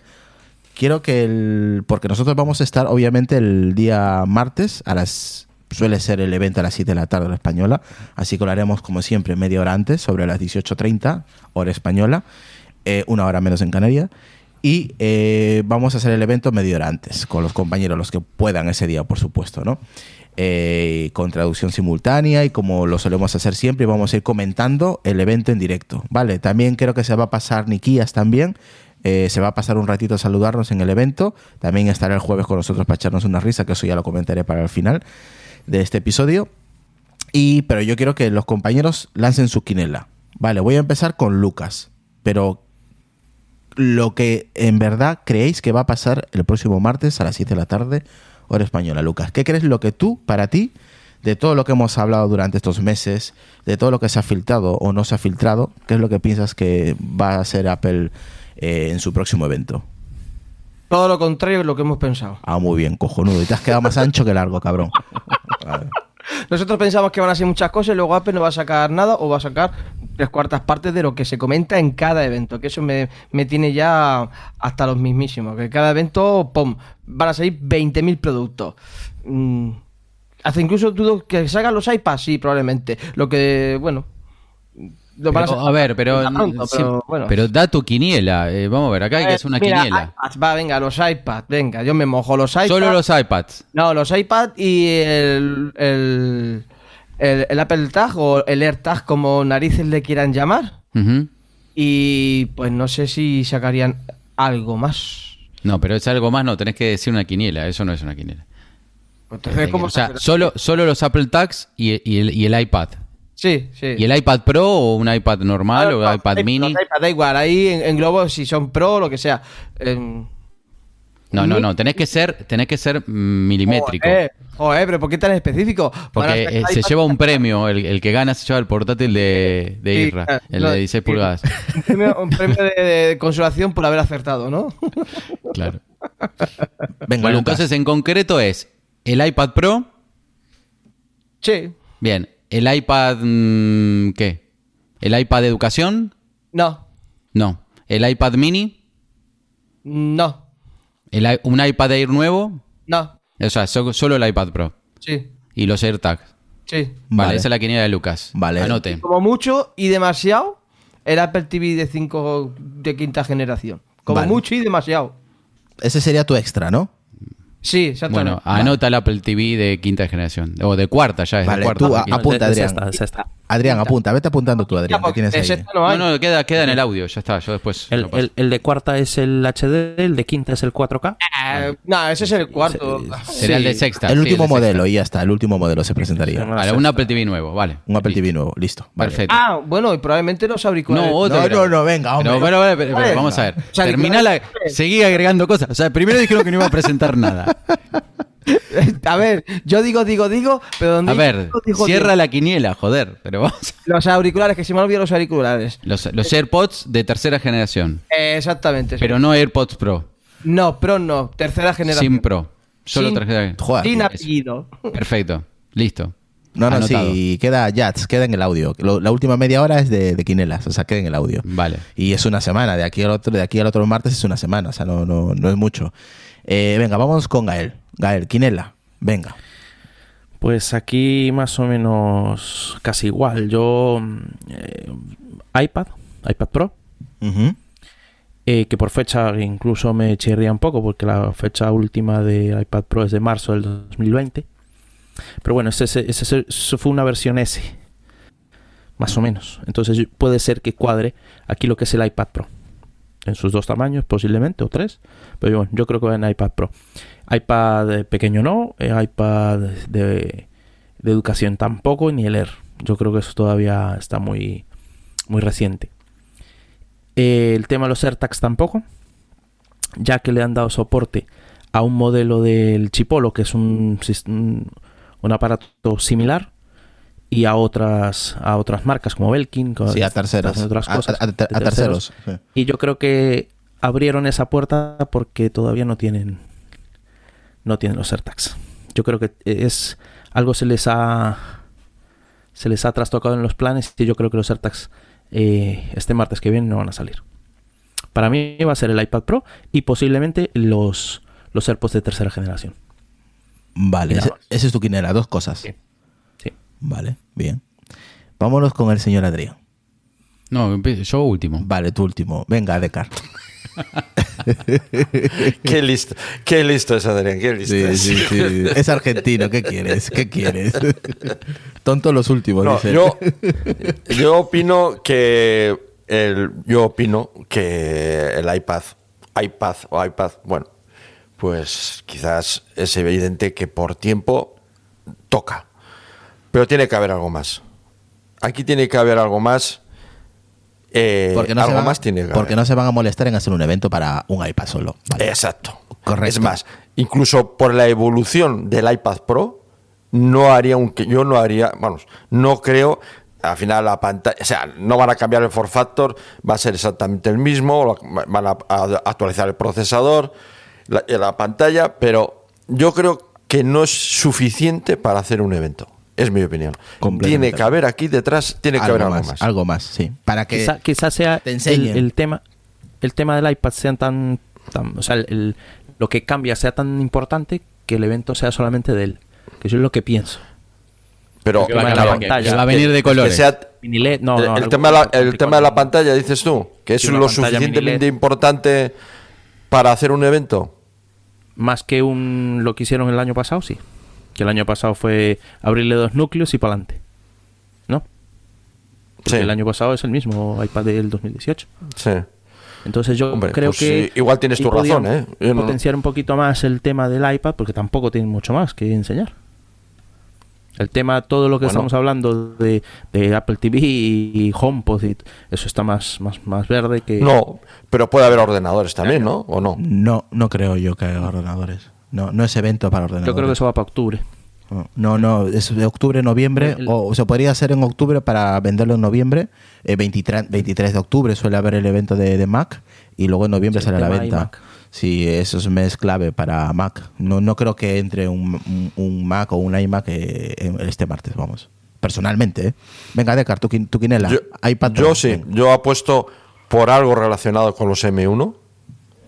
Quiero que el... Porque nosotros vamos a estar, obviamente, el día martes a las... Suele ser el evento a las 7 de la tarde, hora española. Así que lo haremos, como siempre, media hora antes, sobre las 18.30, hora española. eh, una hora menos en Canarias. Y eh, vamos a hacer el evento media hora antes, con los compañeros, los que puedan ese día, por supuesto, ¿no? Eh, con traducción simultánea y como lo solemos hacer siempre, vamos a ir comentando el evento en directo, ¿vale? También creo que se va a pasar Nikias también, eh, se va a pasar un ratito a saludarnos en el evento, también estará el jueves con nosotros para echarnos una risa, que eso ya lo comentaré para el final de este episodio. Y, pero yo quiero que los compañeros lancen su quinela. Vale, voy a empezar con Lucas, pero lo que en verdad creéis que va a pasar el próximo martes a las 7 de la tarde, hora española, Lucas. ¿Qué crees lo que tú, para ti, de todo lo que hemos hablado durante estos meses, de todo lo que se ha filtrado o no se ha filtrado, qué es lo que piensas que va a hacer Apple eh, en su próximo evento? Todo lo contrario de lo que hemos pensado. Ah, muy bien, cojonudo. Y te has quedado más ancho que largo, cabrón. <laughs> Vale. Nosotros pensamos que van a ser muchas cosas y luego Apple no va a sacar nada o va a sacar tres cuartas partes de lo que se comenta en cada evento. Que eso me, me tiene ya hasta los mismísimos. Que cada evento, ¡pum! Van a salir 20.000 productos. Mm, Hace incluso dudo que salgan los iPads, sí, probablemente. Lo que, bueno. Lo Pero, a ver, pero, pronto, sí, pero, bueno. pero da tu quiniela. eh, vamos a ver, acá hay que Eh, hacer una mira, quiniela. iPads, va, venga, los iPads, venga, yo me mojo los iPads. Solo los iPads. No, los iPad y el, el, el, el Apple Tag o el AirTag, como narices le quieran llamar. Y pues no sé si sacarían algo más. No, pero es algo más, no, tenés que decir una quiniela, eso no es una quiniela. Entonces, ¿cómo o sea, se- solo, solo los Apple Tags y, y el, y el iPad. Sí, sí. ¿Y el iPad Pro o un iPad normal Ah, o no, iPad mini? iPad, da igual, ahí en, en globo si son pro o lo que sea. Em, No, no, no, tenés que ser, tenés que ser milimétrico. Joder, joder, pero ¿por qué tan específico? Porque eh, se iPad- lleva un premio, el, el que gana se lleva el portátil de, de Sí, Irra, el de 16 sí. pulgadas. <laughs> Un premio, un premio de, de consolación por haber acertado, ¿no? <laughs> Claro. Venga, Bueno, Lucas. entonces en concreto es el iPad Pro, sí. bien, el iPad, mm, ¿qué? ¿El iPad de educación? No. No. ¿El iPad mini? No. ¿El ¿Un iPad Air nuevo? No. O sea, so- solo el iPad Pro. Sí. Y los AirTags. Sí. Vale, Vale. esa es la quiniela de Lucas. Vale. Anote. Como mucho y demasiado, el Apple TV de 5 de quinta generación. Como Vale. mucho y demasiado. Ese sería tu extra, ¿no? Sí, exactamente. Bueno, anota el Apple TV de quinta generación. O de cuarta, ya es Vale, de cuarta. tú apunta, Adrián. esta, es esta. Adrián, apunta, vete apuntando tú, Adrián, que tienes ahí. no No, queda, queda en el audio, ya está. Yo después. El, lo paso. el- el de cuarta es el HD, el de quinta es el 4K. Eh, no, ese es el cuarto. Sería el de sexta. El sí, último modelo, y ya está, el último modelo se presentaría. Vale, un Apple TV nuevo, vale. Un Apple. TV nuevo, listo. vale. Perfecto. Ah, bueno, y probablemente los auriculares. No, otro No, no, no, venga, hombre. Pero, pero- pero Venga. vamos a ver. O sea, Terminá la. Seguí agregando cosas. O sea, primero dijeron que no iba a presentar nada. <laughs> <laughs> A ver, yo digo, digo, digo, pero donde A ver, digo, digo, cierra digo. la quiniela, joder. Pero vamos. Los auriculares, que se me han olvidado los auriculares. Los, los AirPods de tercera generación. Eh, exactamente. sí. Pero no AirPods Pro. No, Pro no. Tercera generación. Sin Pro. Solo Sin- tercera Joder, Sin apellido. Perfecto. Listo. No, no, Anotado. sí, queda Jats, queda en el audio. Lo- la última media hora es de, de quinelas, o sea, queda en el audio. Vale. Y es una semana, de aquí al otro, de aquí al otro martes es una semana, o sea, no, no, no es mucho. Eh, venga, vamos con Gael. Gael, quinela, venga. Pues aquí más o menos casi igual. Yo mm, eh, iPad, iPad Pro, eh, que por fecha incluso me chirría un poco porque la fecha última de iPad Pro es de marzo del 2020. Pero bueno, ese, ese- ese- eso fue una versión S, más o menos. Entonces puede ser que cuadre aquí lo que es el iPad Pro. En sus dos tamaños posiblemente, o tres. Pero bueno, yo creo que va en iPad Pro. iPad pequeño no, iPad de, de educación tampoco, ni el Air. Yo creo que eso todavía está muy, muy reciente. Eh, el tema de los AirTags tampoco, ya que le han dado soporte a un modelo del Chipolo, que es un, un, aparato similar, y a otras a otras marcas como Belkin, Sí, a terceras. otras cosas, a- terceros, sí. Y yo creo que abrieron esa puerta porque todavía no tienen no tienen los AirTags. Yo creo que es algo se les ha se les ha trastocado en los planes y yo creo que los AirTags eh, este martes que viene no van a salir. Para mí va a ser el iPad Pro y posiblemente los los AirPods de tercera generación. Vale, ese, es tu quinela, dos cosas. Sí. Sí. Vale, bien. Vámonos con el señor Adrián. No, yo último. Vale, tu último. Venga, Descartes. <laughs> <laughs> Qué listo, qué listo es Adrián, qué listo Sí, es. sí, sí. <laughs> Es argentino, ¿qué quieres? ¿Qué quieres? <laughs> Tonto los últimos, No, dice. yo, yo opino que el, yo opino que el iPad, iPad o iPad, bueno, pues quizás es evidente que por tiempo toca, pero tiene que haber algo más. Aquí tiene que haber algo más. Eh, Porque no, se algo van, más tiene que porque no se van a molestar en hacer un evento para un iPad solo. Vale. Exacto. Correcto. Es más, incluso por la evolución del iPad Pro, no haría un que yo no haría, vamos, no creo al final la pantalla, o sea, no van a cambiar el form factor, va a ser exactamente el mismo, van a, a actualizar el procesador, la, la pantalla, pero yo creo que no es suficiente para hacer un evento. Es mi opinión. Tiene que haber aquí detrás, tiene que haber algo más. Algo más, sí. Para que Quizá, quizá sea te el, tema el tema del iPad sea tan, tan- o sea, el- el- lo que cambia sea tan importante que el evento sea solamente de él. Que yo es lo que pienso. Pero Que va a pero- cambiar, que- pantalla, que va a venir de que colores. sea- Mini LED, no, el, no, el algo tema de la, el tema de la pantalla, dices tú, que es lo suficientemente importante para hacer un evento. Más que un lo que hicieron el año pasado, sí. Que el año pasado fue abrirle dos núcleos y para adelante. ¿No? Porque Sí. el año pasado es el mismo iPad del 2018. Sí. Entonces yo Hombre, creo pues que... sí, igual tienes tu razón, ¿eh? Yo no- Potenciar un poquito más el tema del iPad porque tampoco tienen mucho más que enseñar. El tema, todo lo que Bueno. estamos hablando de, de Apple TV y HomePod, y eso está más, más, más verde que... No, pero puede haber ordenadores también, ¿no? ¿O no? no, no creo yo que haya ordenadores. No, no es evento para ordenadores. Yo creo que eso va para octubre. No, no, es de octubre, noviembre, El- o se podría hacer en octubre para venderlo en noviembre. Eh, 23, 23 de octubre suele haber el evento de, de Mac y luego en noviembre Sí, sale a la venta. Sí, eso es mes clave para Mac. No, no creo que entre un, un- un Mac o un iMac eh, en- este martes, vamos. Personalmente, ¿eh? Venga, Decar, tu, quin- tu quinela. Yo, iPad yo sí, venga. yo apuesto por algo relacionado con los M1.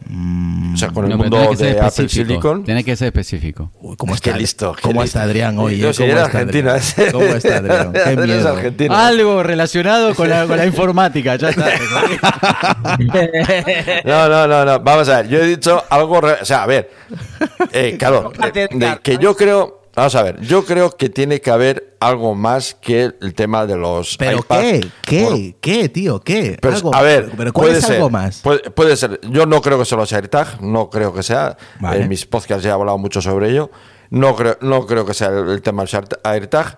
O sea, con el No, mundo que de Apple específico. Silicon. Tiene que ser específico. Uy, ¿cómo Es que está, listo, ¿Cómo listo. está Adrián hoy? Yo eh? ¿Cómo está Adrián? ese. <laughs> ¿Cómo está Adrián? Qué <laughs> miedo. argentino. Algo relacionado con la, con la informática, ya está. <laughs> No, no, no, no. Vamos a ver. Yo he dicho algo. re- O sea, a ver. Eh, claro. Que yo creo. Vamos a ver. Yo creo que tiene que haber algo más que el tema de los. ¿Pero iPads. qué? ¿Qué? Bueno, ¿Qué, tío? ¿Qué? pero, Algo- a ver, ¿pero cuál puede es ser, algo más? Puede, puede ser. Yo no creo que sea los AirTag, no creo que sea. Vale. En mis podcasts ya he hablado mucho sobre ello. No creo, no creo que sea el, el tema del AirTag.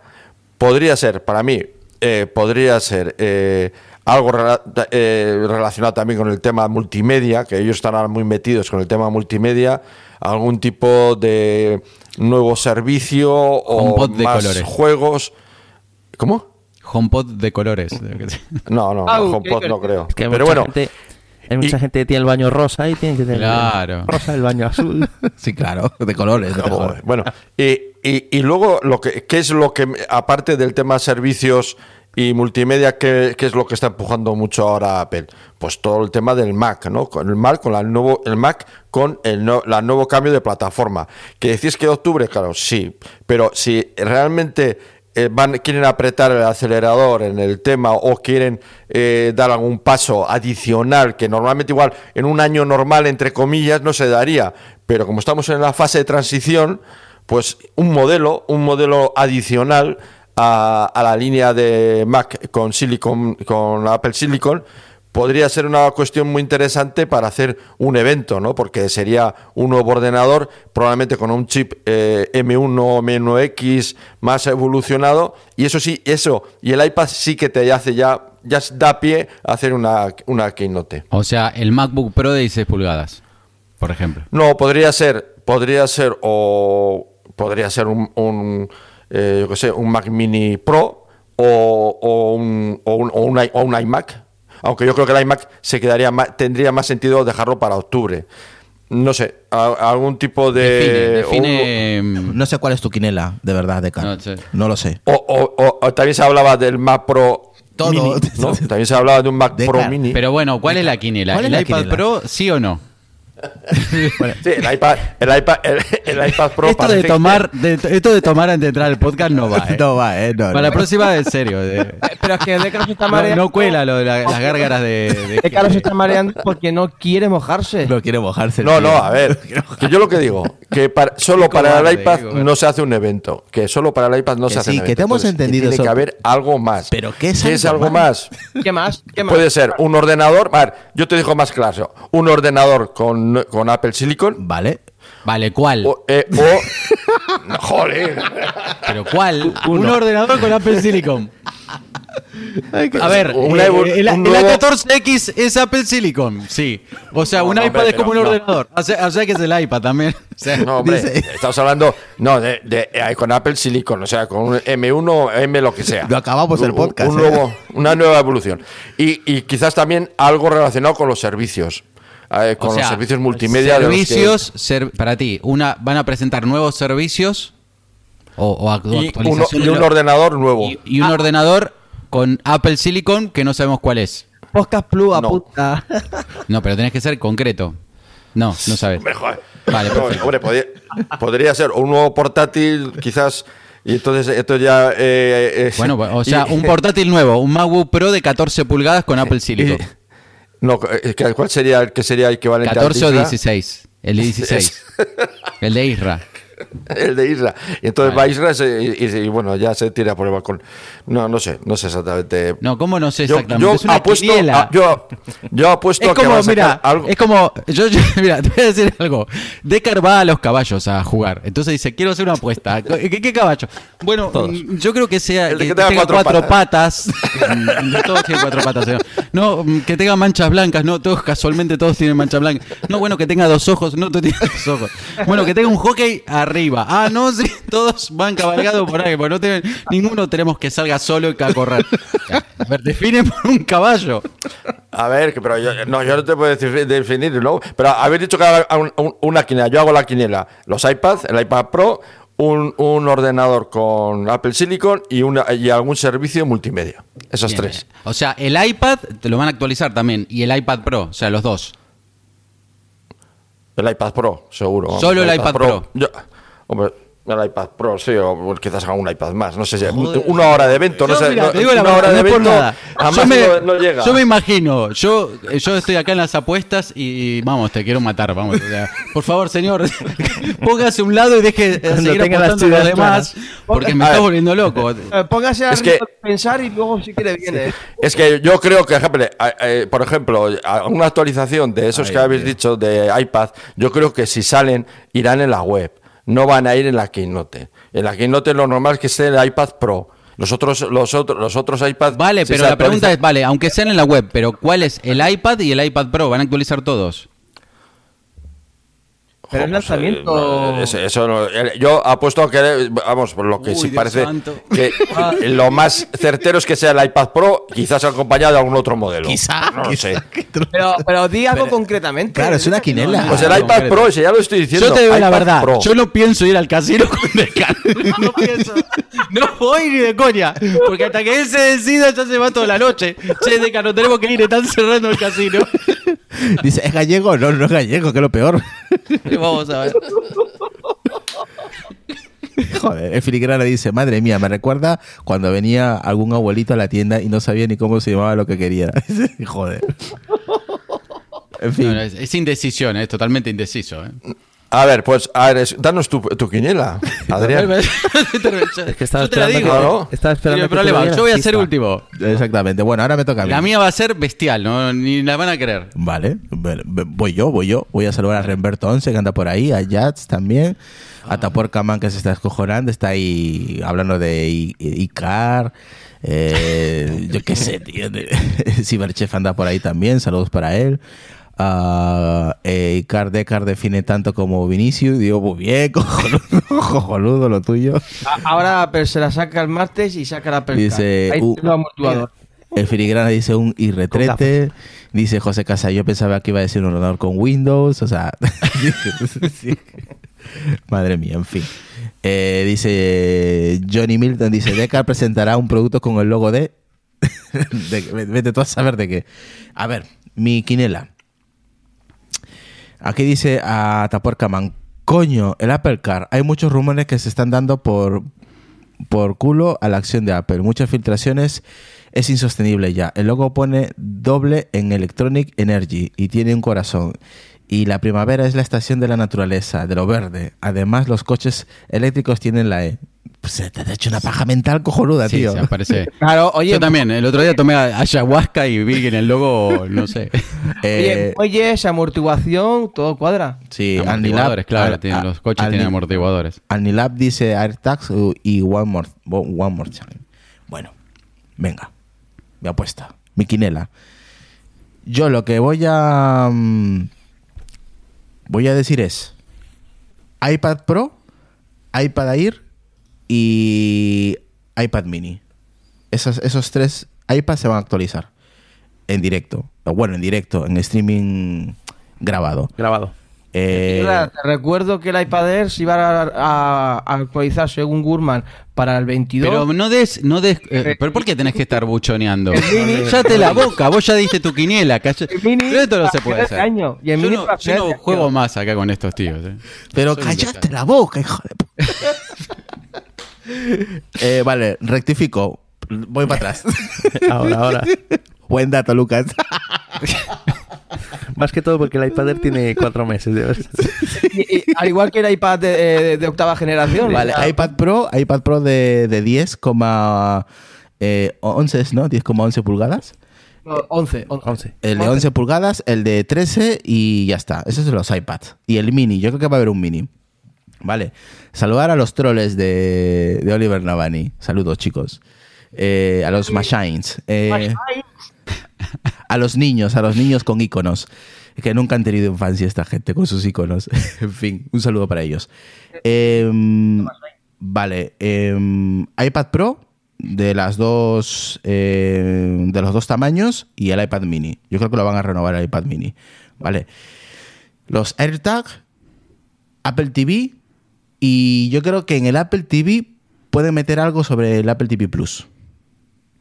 Podría ser, para mí, eh, podría ser eh, algo rela- eh, relacionado también con el tema multimedia, que ellos están ahora muy metidos con el tema multimedia. Algún tipo de nuevo servicio o HomePod de más colores. juegos. ¿Cómo? HomePod de colores. No, no, Ah, no, uh, HomePod no creo. Es que Pero mucha bueno, gente, hay mucha y- gente que tiene el baño rosa y tiene que tener Claro. el rosa, el baño azul. <laughs> Sí, claro, de colores. de Joder, colores. Bueno, y, y- y luego, lo que, ¿qué es lo que, aparte del tema servicios y multimedia, ¿qué, es lo que está empujando mucho ahora Apple? Pues todo el tema del Mac, ¿no? Con el Mac, con la nuevo, el Mac con el, no- la nuevo cambio de plataforma. Que decís que octubre, claro, sí, pero si realmente eh, van, quieren apretar el acelerador en el tema o quieren eh, dar algún paso adicional que normalmente igual en un año normal, entre comillas, no se daría. Pero como estamos en la fase de transición, pues un modelo, un modelo adicional a, a la línea de Mac con Silicon, con Apple Silicon, podría ser una cuestión muy interesante para hacer un evento, ¿no? Porque sería un nuevo ordenador, probablemente con un chip eh, M1 M1X más evolucionado, y eso sí, eso, y el iPad sí que te hace ya, ya da pie a hacer una, una keynote. O sea, el MacBook Pro de 16 pulgadas, por ejemplo. No, podría ser, podría ser o podría ser un, un, eh, yo qué sé, un Mac Mini Pro, o, o un, o, un, o un o un iMac. Aunque yo creo que el iMac se quedaría ma- tendría más sentido dejarlo para octubre. No sé, a- algún tipo de. Define, define, No sé cuál es tu quinela, de verdad, de No sé. No lo sé. O, o- o- o también se hablaba del Mac Pro Todo. Mini, ¿no? <laughs> También se hablaba de un Mac De Pro Mini. Pero bueno, ¿cuál es la es ¿El la iPad? Pro sí o no? Sí, el iPad, el iPad, el, el iPad Pro Esto de que- tomar, de- esto de tomar antes de entrar al podcast no va. ¿eh? No va, ¿eh? No, Para no. la próxima, en serio. de- Eh, Pero es que de Carlos se está no, mareando. no cuela lo de la- las gárgaras de. De Carlos se está mareando porque no quiere mojarse. No quiere mojarse. No, tío. no, a ver. <laughs> Que yo lo que digo, que para- solo Qué para el iPad qué cobarde. no se hace un evento. Que solo para el iPad no Que se hace sí, un que evento. te hemos entendido Tiene eso. que haber algo más. ¿Pero qué es es algo algo más? ¿Qué más? ¿Qué más? Puede ser un ordenador. A ver, yo te digo más claro. Un ordenador con, con Apple Silicon. Vale. Vale, ¿cuál? O, eh, o- <laughs> No, joder. ¿Pero cuál? Un ordenador con Apple Silicon. A ver, Una eh, evo- el, un el nuevo- A14X es Apple Silicon, sí. O sea, No, un no, iPad hombre, es como un ordenador. O sea, o sea que es el iPad también. <laughs> O sea, No, hombre, Dice- estamos hablando no de, de- eh, con Apple Silicon, o sea, con un M1 o M lo que sea. Lo acabamos el podcast, un ¿eh? nuevo- una nueva evolución. Y, y quizás también algo relacionado con los servicios. Eh, o con sea, los servicios multimedia. de los que- Servicios, ser- para ti, una, van a presentar nuevos servicios o, o y, uno- actualizaciones y un de ordenador nuevo. y- y un ordenador con Apple Silicon que no sabemos cuál es. Podcast Plus, a No. puta. <laughs> No, pero tenés que ser concreto. No, no sabes. Vale, No, perfecto. hombre, podría, podría ser un nuevo portátil, quizás. Y entonces esto ya. eh, eh, Bueno, o sea, y- un portátil nuevo, un MacBook Pro de 14 pulgadas con <laughs> Apple Silicon. No, eh, ¿qué- ¿cuál sería el que sería equivalente al 14 o Isra? 16. El de 16. <laughs> El de Isra. <laughs> El de Isra. Y entonces Vale. va Isra se- y, y- y, bueno, ya se tira por el balcón. No, no sé, no sé exactamente. No, ¿cómo no sé Yo, exactamente? yo es una apuesto, a, yo, yo apuesto es a como, a mira, algo. es como, yo, yo- <laughs> mira, te voy a decir algo. Decar va a los caballos a jugar. Entonces dice, quiero hacer una apuesta. <laughs> ¿Qué, qué caballo? Bueno, mm, yo creo que sea El que, que tenga tenga cuatro cuatro, patas. Mm, todos tienen cuatro patas. señor. No, mm, que tenga manchas blancas. No, todos casualmente todos tienen manchas blancas. No, bueno, que tenga dos ojos. No, todos tienen dos ojos. Bueno, que tenga un hockey arriba. Ah, no, sí, <laughs> todos van cabalgados por ahí. Porque no tienen, ninguno tenemos que salga solo y a correr. A ver, define por un caballo. A ver, que- pero yo no, yo no te puedo decir, definir, ¿no? Pero habéis dicho que haga un- un- una quiniela. Yo hago la quiniela. Los iPads, el iPad Pro, un, un ordenador con Apple Silicon y, una, y algún servicio multimedia. Esos Bien, tres. O sea, el iPad te lo van a actualizar también. Y el iPad Pro, o sea, los dos. El iPad Pro, seguro. Solo el iPad Pro. Yo- hombre, el iPad Pro, sí, o quizás haga un iPad más. No sé si. Una hora de evento, no Yo, sé. mira, no- te digo la una verdad, hora de evento. nada. Yo me, no, no llega. yo me imagino, yo, yo estoy acá en las apuestas y, vamos, te quiero matar, vamos. o sea, por favor, señor, <laughs> póngase a un lado y deje eh, Cuando seguir apostando a los demás, porque me A está ver. volviendo loco. <laughs> Eh, Póngase a Es que- pensar y luego si quiere viene. Es que yo creo que, eh, eh, por ejemplo, una actualización de esos que habéis dicho de iPad, yo creo que si salen, irán en la web. No van a ir en la Keynote. En la Keynote lo normal es que esté el iPad Pro. Los otros, los otros, los otros iPads. Vale, pero la pregunta es, vale, aunque sean en la web, pero ¿cuál es el iPad y el iPad Pro? ¿Van a actualizar todos? Pero es Jo, pues, lanzamiento. eh, eso- eso no- eh, yo apuesto a que, vamos, por lo que Uy, sí Dios parece santo. que eh, <laughs> lo más certero es que sea el iPad Pro, quizás acompañado de algún otro modelo. Quizá, No lo quizá. sé. <laughs> Pero, pero di algo concretamente. Claro, es una quinela. Pues el Ah, iPad concreto. Pro, ese ya lo estoy diciendo. Yo te digo la verdad, Pro. yo no pienso ir al casino con <laughs> Decan. No pienso. No voy ni de coña. Porque hasta que él se decida ya se va toda la noche. Che, Decan, no tenemos que ir, están cerrando el casino. Dice, ¿es gallego? No, no es gallego, que es lo peor. <laughs> Vamos a ver. <laughs> Joder, el filigrana dice, madre mía, me recuerda cuando venía algún abuelito a la tienda y no sabía ni cómo se llamaba lo que quería. <laughs> Joder. En fin. No, no, es, es indecisión, es totalmente indeciso. ¿eh? A ver, pues, a ver, es- danos tu, tu quiniela, <laughs> Adrián. Es que estaba Yo te la esperando, digo. que, Claro. estaba esperando Tiene que tú problema. lo dieras. Yo voy a ser último. Exactamente. Bueno, ahora me toca a mí. La mía va a ser bestial, ¿no? ni la van a creer. Vale, voy yo, voy yo. Voy a saludar a Remberto 11 que anda por ahí, a Jats también, a Tapuerca Man que se está escojonando, está ahí hablando de I- Icar, eh, <laughs> yo qué sé, tío. de- <laughs> Cyberchef anda por ahí también, saludos para él. Ah, eh, Icar Decar define tanto como Vinicius, digo, muy bien, <laughs> cojonudo. Jojoludo lo tuyo. A- Ahora Apple se la saca el martes y saca la Apple. Dice, Ahí uh, tiene el amortiguador. El filigrana dice un y retrete. Dice José Casa, yo pensaba que iba a decir un ordenador con Windows. O sea, <laughs> sí. madre mía, en fin. Eh, dice Johnny Milton, dice, Decar presentará un producto con el logo de... <laughs> de vete tú a saber de qué. A ver, mi quinela. Aquí dice a Tapuercaman, coño, el Apple Car. Hay muchos rumores que se están dando por, por culo a la acción de Apple. Muchas filtraciones. Es insostenible ya. El logo pone doble en Electronic Energy y tiene un corazón. Y la primavera es la estación de la naturaleza, de lo verde. Además, los coches eléctricos tienen la E. Pues se te ha hecho una paja mental cojonuda, Sí, tío. se aparece. <laughs> Claro, oye, Yo también, el otro día tomé ayahuasca y vi que en el logo, no sé. <laughs> oye, Eh, muelles, amortiguación, todo cuadra. sí, amortiguadores, claro, Al- tienen- los coches Al- tienen amortiguadores. Anilab dice AirTags y One More, one more Time. Bueno, venga, mi apuesta, mi quinela. Yo lo que voy a mm, voy a decir es iPad Pro, iPad Air y iPad Mini. Esos, esos tres iPads se van a actualizar en directo. Bueno, en directo, en streaming grabado. Grabado. Eh, te recuerdo que el iPad Air se iba a, a- a actualizar según Gurman para el 22. Pero no des, no des, eh, pero ¿por qué tenés que estar buchoneando? mini- Ya te la boca, vos ya diste tu quiniela, calla. El mini Pero esto no se puede hacer. año, y el yo mini no, yo no juego más acá con estos tíos. eh. Pero Soy cállate desastre. la boca, hijo de puta. <laughs> Eh, vale, rectifico. Voy para atrás. <laughs> Ahora, ahora. Buen dato, Lucas. <laughs> Más que todo porque el iPad Air tiene cuatro meses. de verdad. Y- y- al igual que el iPad de, de octava generación. vale, iPad Pro, iPad Pro de, de 10, eh, 11, ¿no? 10,11 pulgadas. no, 11, 11. 11. El de 11 pulgadas, el de 13 y ya está. Esos son los iPads. Y el mini, yo creo que va a haber un mini. Vale. Saludar a los troles de, de Oliver Navani. Saludos, chicos. Eh, a los Machines. Eh, <laughs> a los niños, a los niños con iconos. Que nunca han tenido infancia esta gente con sus iconos. <laughs> en fin, un saludo para ellos. Em, vale. em, iPad Pro de las dos eh, de los dos tamaños y el iPad Mini. Yo creo que lo van a renovar el iPad Mini. Vale. Los AirTag, Apple TV y yo creo que en el Apple TV pueden meter algo sobre el Apple TV Plus.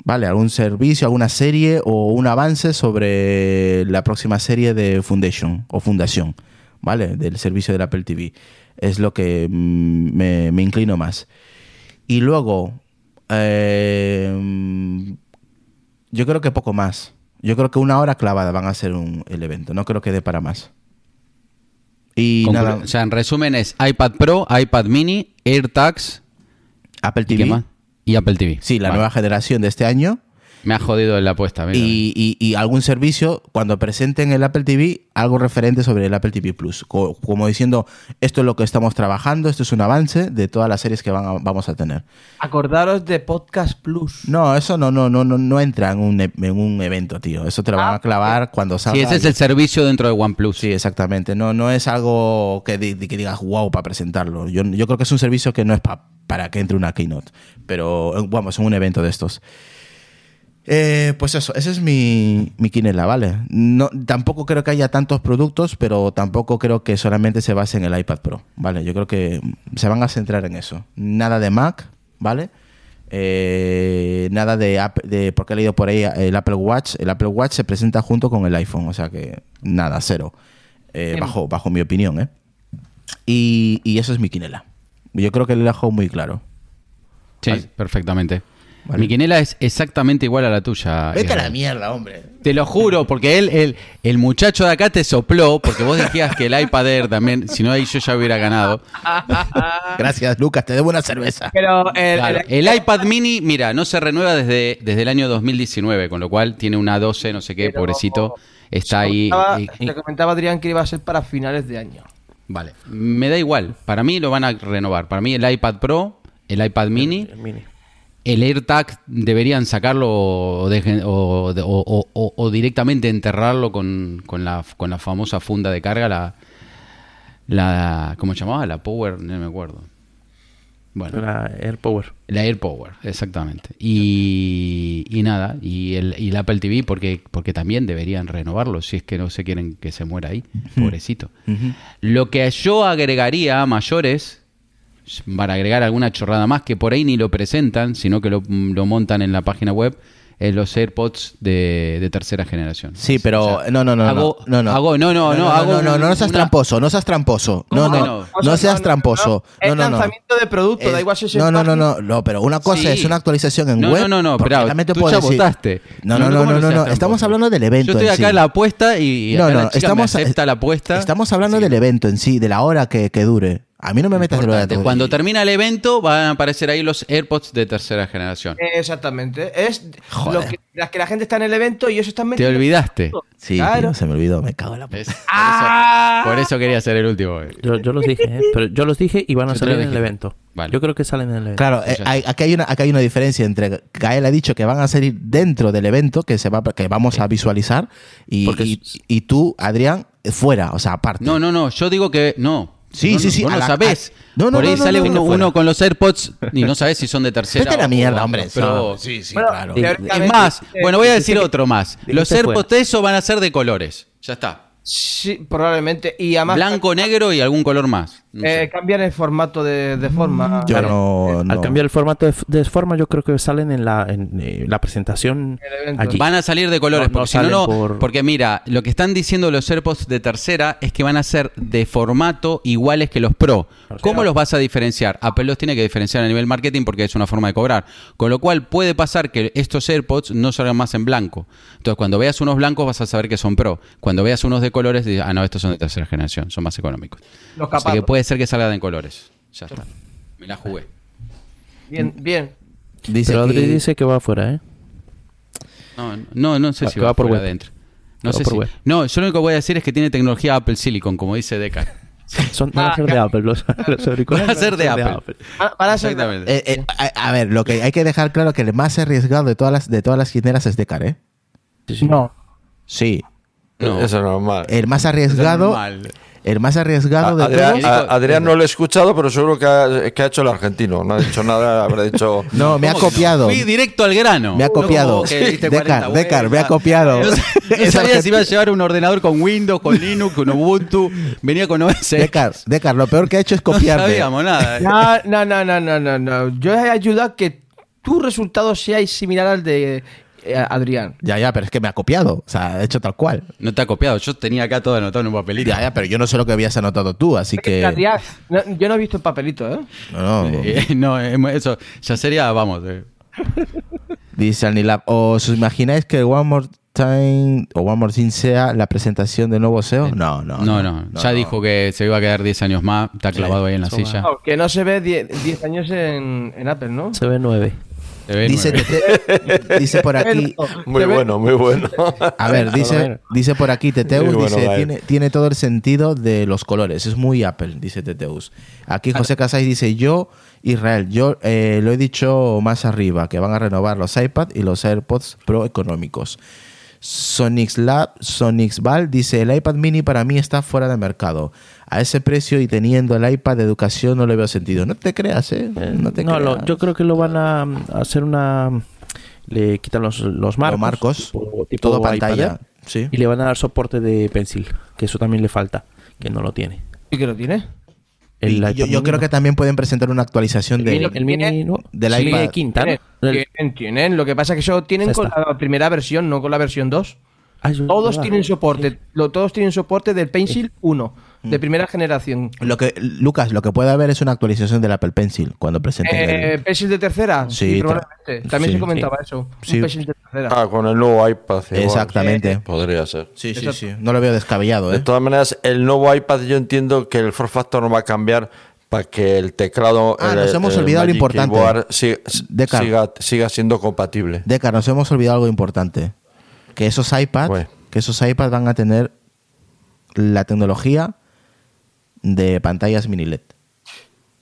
Vale, algún servicio, alguna serie o un avance sobre la próxima serie de Foundation o Fundación, ¿vale? Del servicio del Apple TV. Es lo que mm, me, me inclino más. Y luego, eh, yo creo que poco más. Yo creo que una hora clavada van a ser un, el evento. No creo que dé para más. Y Conclu- nada, O sea, en resumen es iPad Pro, iPad Mini, AirTags Apple ¿y qué TV. más? Y Apple TV. Sí, la Vale. nueva generación de este año. Me ha jodido la apuesta. mira. Y, y- y algún servicio, cuando presenten el Apple TV, algo referente sobre el Apple TV Plus. Co- como diciendo, esto es lo que estamos trabajando, esto es un avance de todas las series que van a- vamos a tener. Acordaros de Podcast Plus. No, eso no, no, no, no, no entra en un, e- en un evento, tío. Eso te lo van a clavar cuando salga. Sí, ese es el servicio dentro de OnePlus. Sí, exactamente. No, no es algo que, di- que digas wow para presentarlo. Yo, yo creo que es un servicio que no es pa- para que entre una keynote, pero eh, vamos, en un evento de estos. Eh, pues eso, ese es mi, mi quinela, ¿vale? No, tampoco creo que haya tantos productos, pero tampoco creo que solamente se base en el iPad Pro, ¿vale? Yo creo que se van a centrar en eso. Nada de Mac, ¿vale? Eh, nada de, App- de, porque he leído por ahí el Apple Watch. El Apple Watch se presenta junto con el iPhone, o sea que nada, cero. Eh, bajo, bajo mi opinión, ¿eh? Y, y eso es mi quinela. Yo creo que le dejo muy claro. Sí, perfectamente. Vale. Mi quinela es exactamente igual a la tuya. Vete a la mierda, hombre. Te lo juro, porque él, él- el muchacho de acá te sopló, porque vos decías que el iPad Air también, si no ahí yo ya hubiera ganado. <laughs> Gracias, Lucas, te debo una cerveza. Pero el, Claro, el- el iPad mini, mira, no se renueva desde, desde el año 2019, con lo cual tiene una 12, no sé qué, Pero- pobrecito, está ahí. comentaba- y- y- te comentaba Adrián que iba a ser para finales de año. vale, me da igual, para mí lo van a renovar. Para mí el iPad Pro, el iPad mini, El mini. El AirTag deberían sacarlo o, dejen- o- o- o- o- o directamente enterrarlo con, con la, con la famosa funda de carga, la, la ¿cómo se llamaba? La Power, no me acuerdo. Bueno, La AirPower. la AirPower, exactamente. Y, y nada, y el, y el Apple TV, porque, porque también deberían renovarlo, si es que no se quieren que se muera ahí, pobrecito. Lo que yo agregaría a mayores, para agregar alguna chorrada más, que por ahí ni lo presentan, sino que lo, lo montan en la página web, es los AirPods de, de tercera generación. Sí, pero O sea, no, no, no, hago- no, no, hago- no, no, no, hago no, no, no, un- seas una- tramposo, no seas tramposo, no, ¿Cómo no, no, no? no seas tramposo, Es no, no, no. lanzamiento de producto, da igual si es no, no, no, no, no, pero una cosa Sí. es una actualización en No, web. no, no, no, pero también te tú ya votaste. No, no, no, ¿cómo no, no, no, estamos hablando del evento. Yo estoy en acá sí. en la apuesta y, No, no, estamos, acepta la apuesta. estamos hablando del evento en sí, de la hora que, que dure. A mí no me metas en lo de importante. Cuando termina el evento van a aparecer ahí los AirPods de tercera generación. Exactamente. Es Joder. lo que, las que la gente está en el evento y ellos están Te metiendo. olvidaste. Sí, Claro. tío, se me olvidó, me cago en la puta. Ah. eso, por eso quería ser el último. Yo, yo los dije, ¿eh? pero yo los dije y van a Yo te salir en el evento. Vale. Yo creo que salen en el evento. Claro, eh, hay- aquí, hay una, aquí hay una diferencia entre Gael ha dicho que van a salir dentro del evento que se va que vamos a visualizar y, Porque y, es- y tú, Adrián, fuera, o sea, aparte. No, no, no. Yo digo que no. Sí, No, sí, sí, a no la- sabés. a- no, no, Por ahí no, no, sale no, uno, no, fuera. uno con los AirPods y no sabes si son de tercera. Vete a la mierda, hombre. Pero, sí, sí, Bueno, claro. es más, eh, bueno, voy a decir otro más. Los. AirPods de eso van a ser de colores. Ya está. Sí, probablemente. Y además Blanco, negro y algún color más. No eh, sé. cambian el formato de, de forma. Yo Claro. no, no. Al cambiar el formato de, de forma, yo creo que salen en la, en, eh, la presentación allí. Van a salir de colores, No, no porque si no, por- Porque mira, lo que están diciendo los AirPods de tercera es que van a ser de formato iguales que los Pro. sea, ¿Cómo los vas a diferenciar? Apple los tiene que diferenciar a nivel marketing porque es una forma de cobrar. Con lo cual puede pasar que estos AirPods no salgan más en blanco. Entonces, cuando veas unos blancos vas a saber que son Pro. Cuando veas unos de colores, dices, ah, no, estos son de tercera generación, son más económicos. Los Así que puede ser que salgan en colores. Ya está. Me la jugué. Bien, bien. Dice Pero dice que va afuera, ¿eh? No, no, no sé Va- si va, va por adentro. No va sé por si- web. No, yo lo único que voy a decir es que tiene tecnología Apple Silicon, como dice Deca. <laughs> Son, van a ser de Apple los, <laughs> los auriculares. Van a ser de Apple. Ah, Van a ser- Exactamente. Eh, eh, a, a ver, lo que hay que dejar claro que el más arriesgado de todas las de todas las quinelas es Decar, ¿eh? No. Sí. No. Eso es normal. El más Eso es arriesgado, normal. El más arriesgado de Adrián, todos. a- Adrián no lo he escuchado, pero seguro que ha, que ha hecho el argentino. No ha dicho nada, habrá dicho. <laughs> No, me ha ¿Cómo que no? copiado. Fui directo al grano. Me ha No copiado. Decar, 40 Decar, me ha copiado. No, <laughs> no Es sabía argentino. si iba a llevar un ordenador con Windows, con Linux, con Ubuntu. Venía con OS. Decar, Decar, lo peor que ha hecho es no copiarme. sabíamos nada. No, no, no, no, no, no, no. Yo he ayudado a que tu resultado sea similar al de eh, eh, Adrián. Ya, ya, pero es que me ha copiado. O sea, ha hecho tal cual. No te ha copiado. Yo tenía acá todo anotado en un papelito. Ya, ya, pero yo no sé lo que habías anotado tú, así que. Adrián, yo no he visto el papelito, ¿eh? No, no. Eh, <laughs> no eso ya sería, vamos. Eh. <laughs> Dice Anilab. ¿Os imagináis que One More Time o One More Thing sea la presentación del nuevo CEO? Eh, no, no. No, no. ya dijo que se iba a quedar 10 años más. Está clavado ahí en la silla. que no se ve 10 años en, en Apple, ¿no? Se ve 9. Dice. Tete- dice por aquí. <laughs> Muy bueno, muy bueno. A ver, dice, dice por aquí Teteus, bueno, dice, tiene, tiene todo el sentido de los colores, es muy Apple, dice Teteus. Aquí José Casais dice, yo, Israel, yo eh, lo he dicho más arriba, que van a renovar los iPad y los AirPods Pro económicos. Sonix Lab, Sonix Val dice, el iPad mini para mí está fuera de mercado. A ese precio y teniendo el iPad de educación no le veo sentido. No te creas, ¿eh? Eh, No te no, lo- creas. yo creo que lo van a, hacer una. Le quitan los, los marcos. Los marcos, tipo- tipo todo pantalla. Sí. Y le van a dar soporte de Pencil, que eso también le falta, que no lo tiene. ¿Y que lo tiene? El Y iPad yo, creo que también pueden presentar una actualización El de... mini, el mini no. del Sí, iPad. quinta, ¿no? El- Tienen, tienen. Lo que pasa es que eso tienen con la primera versión, no con la versión 2. Ah, Todos verdad. tienen soporte. Lo- todos tienen soporte del Pencil 1, Mm. De primera generación. Lo que, Lucas, lo que puede haber es una actualización del Apple Pencil cuando presenten Eh, el... ¿Pencil de tercera? Sí, probablemente. También sí. se comentaba eso. Sí. Un Pencil de tercera. Ah, con el nuevo iPad. igual. Exactamente. Podría ser. Sí, sí, sí. No lo veo descabellado, De ¿eh? todas maneras, el nuevo iPad yo entiendo que el form factor no va a cambiar para que el teclado Ah, el- nos hemos el olvidado lo Magic importante. Keyboard siga, Decar. siga, siga siendo compatible. Deca, nos hemos olvidado algo importante. Que esos iPads, Bueno. que esos iPads van a tener la tecnología de pantallas mini LED.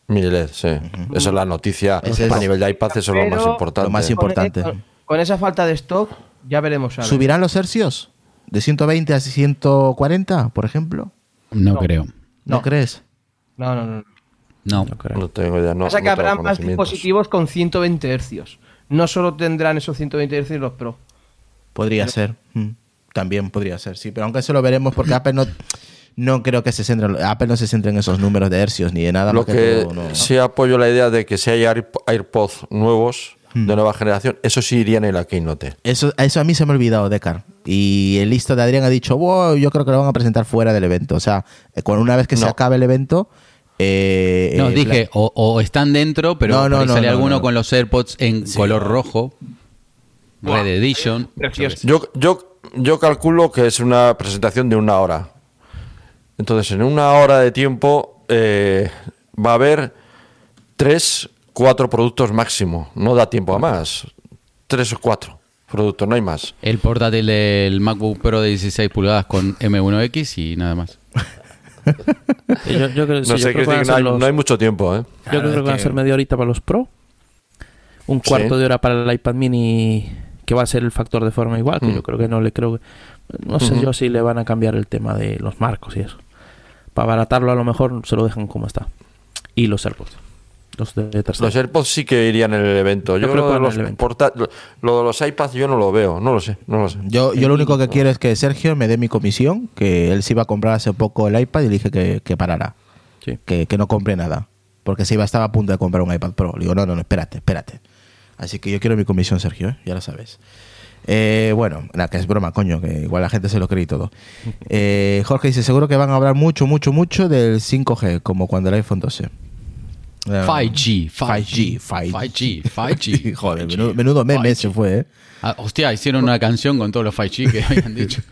Mini LED, sí. Esa es la noticia. Es- a nivel de iPad eso es lo más importante. Lo más importante. Con, con esa falta de stock, ya veremos. algo. ¿Subirán los hercios? ¿De 120 a 140, por ejemplo? No, creo. ¿No, No. crees? No, no, no. No. No creo. No tengo ya, no. Pasa que no tengo habrá más dispositivos con 120 hercios. No solo tendrán esos 120 hercios los Pro. Podría ser. mm, También podría ser, sí. Pero aunque eso lo veremos porque Apple no, no creo que se centre, Apple no se centre en esos números de hercios ni de nada Lo más que, que todo, no. sí apoyo la idea de que si hay Air- AirPods nuevos Hmm. de nueva generación, eso sí irían en la Keynote. Eso, eso a mí se me ha olvidado, Decar. Y el listo de Adrián ha dicho, wow, yo creo que lo van a presentar fuera del evento. O sea, eh, con una vez que se acabe el evento... eh, No, eh, dije, o, o están dentro, pero No, sale no, alguno no. con los AirPods en color rojo. Red Edition. Precioso. Yo, yo, yo calculo que es una presentación de una hora. Entonces, en una hora de tiempo eh, va a haber tres, cuatro productos máximo. No da tiempo a más. Tres o cuatro productos, no hay más. El portátil del MacBook Pro de 16 pulgadas con M1X y nada más. <laughs> Yo, yo creo, sí, No yo sé, creo que que van a no, ser hay, los- no hay mucho tiempo, ¿eh? Yo creo es que van a ser media horita para los Pro. Un cuarto Sí. de hora para el iPad mini, que va a ser el factor de forma igual, que Mm. yo creo que no le creo que... No sé yo si le van a cambiar el tema de los marcos y eso. Para abaratarlo a lo mejor se lo dejan como está. Y los AirPods. Los de. Los AirPods sí que irían en el evento. Yo, Yo creo lo, que de los el evento. porta- lo- lo de los iPads yo no lo veo, no lo sé, no lo sé. Yo, yo lo único que quiero es que Sergio me dé mi comisión, que él se iba a comprar hace poco el iPad y le dije que, que parara, Sí. que, que no compre nada. Porque se iba, estaba a punto de comprar un iPad Pro. Le digo, no, no, no, espérate, espérate. Así que yo quiero mi comisión, Sergio, ¿eh? ya lo sabes. Eh, bueno, nada, que es broma, coño, que igual la gente se lo cree y todo. Eh, Jorge dice, seguro que van a hablar mucho, mucho, mucho del 5G, como cuando el iPhone 12. Eh, 5G, 5G, 5G, 5G. Joder, 5G, menudo, menudo meme 5G. se fue, ¿eh? Ah, hostia, hicieron una canción con todos los 5G que <laughs> habían dicho.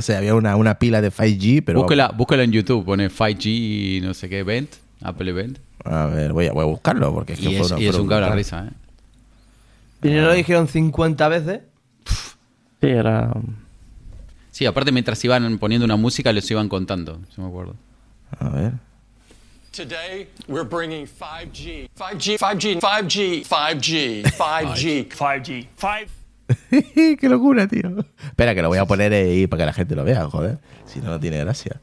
Sé, había una, una pila de 5G, pero... búsquela, búsquela en YouTube, pone 5G y no sé qué event, Apple Event. A ver, voy a, voy a buscarlo porque es que Y fue es, una- y es fue un una- cabra risa, ¿eh? Y no lo dijeron 50 veces. Sí, era... Sí, aparte mientras iban poniendo una música les iban contando, si me acuerdo. A ver. Today, we're bringing 5G. 5G, 5G, 5G, 5G, 5G. 5G. 5 ¡Qué locura, tío! Espera, que lo voy a poner ahí para que la gente lo vea, joder. Si no, no tiene gracia.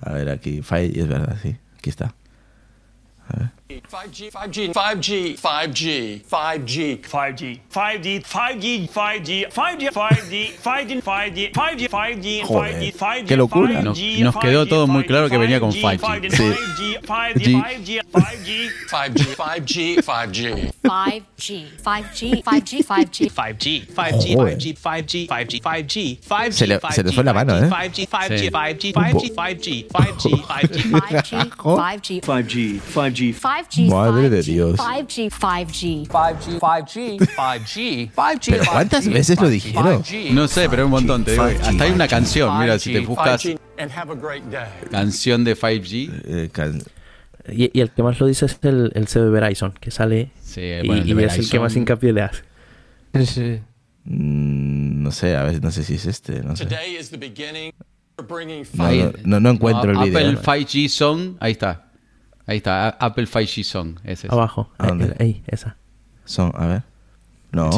A ver, aquí, 5G, es verdad, sí. Aquí está. 5G, 5G, 5G, 5G, 5G. 5G. 5G. 5G. 5G. 5G. 5G. 5G. 5G. 5G. 5G. Joder, 5G. 5G. qué locura. 5G, Nos- quedó todo muy claro que venía con 5G. 5G. Sí. 5G. 5G. 5G. 5G, 5G, 5G. 5G, 5G, 5G, 5G. 5G, 5G, Joder. 5G, 5G, 5G, 5G, 5G, Se le- se le fue la mano, 5G, ¿eh? 5G, 5G, Sí. 5G, 5G, 5G, 5G, 5G. 5G, 5G, 5G. 5G. 5G, Madre de 5G, Dios. 5G, 5G. 5G, 5G, 5G, 5G. Pero ¿cuántas veces lo dijeron? No sé, pero hay un montón. Te digo. Hasta hay una canción, mira, si te buscas 5G, and have a great day. canción de 5G. Eh, can- Y, y el que más lo dice es el, el CB Verizon, que sale Sí, y, el es el que más hincapié le hace. Sí. mm, no sé, a ver, no sé si es este, no sé. Today is the beginning. We're bringing No, 5G. no, encuentro el video. Apple 5G Song, ahí está. Ahí está, Apple 5G Song. Ese es. Abajo. ¿A dónde? Ahí, esa. Son, a ver. No.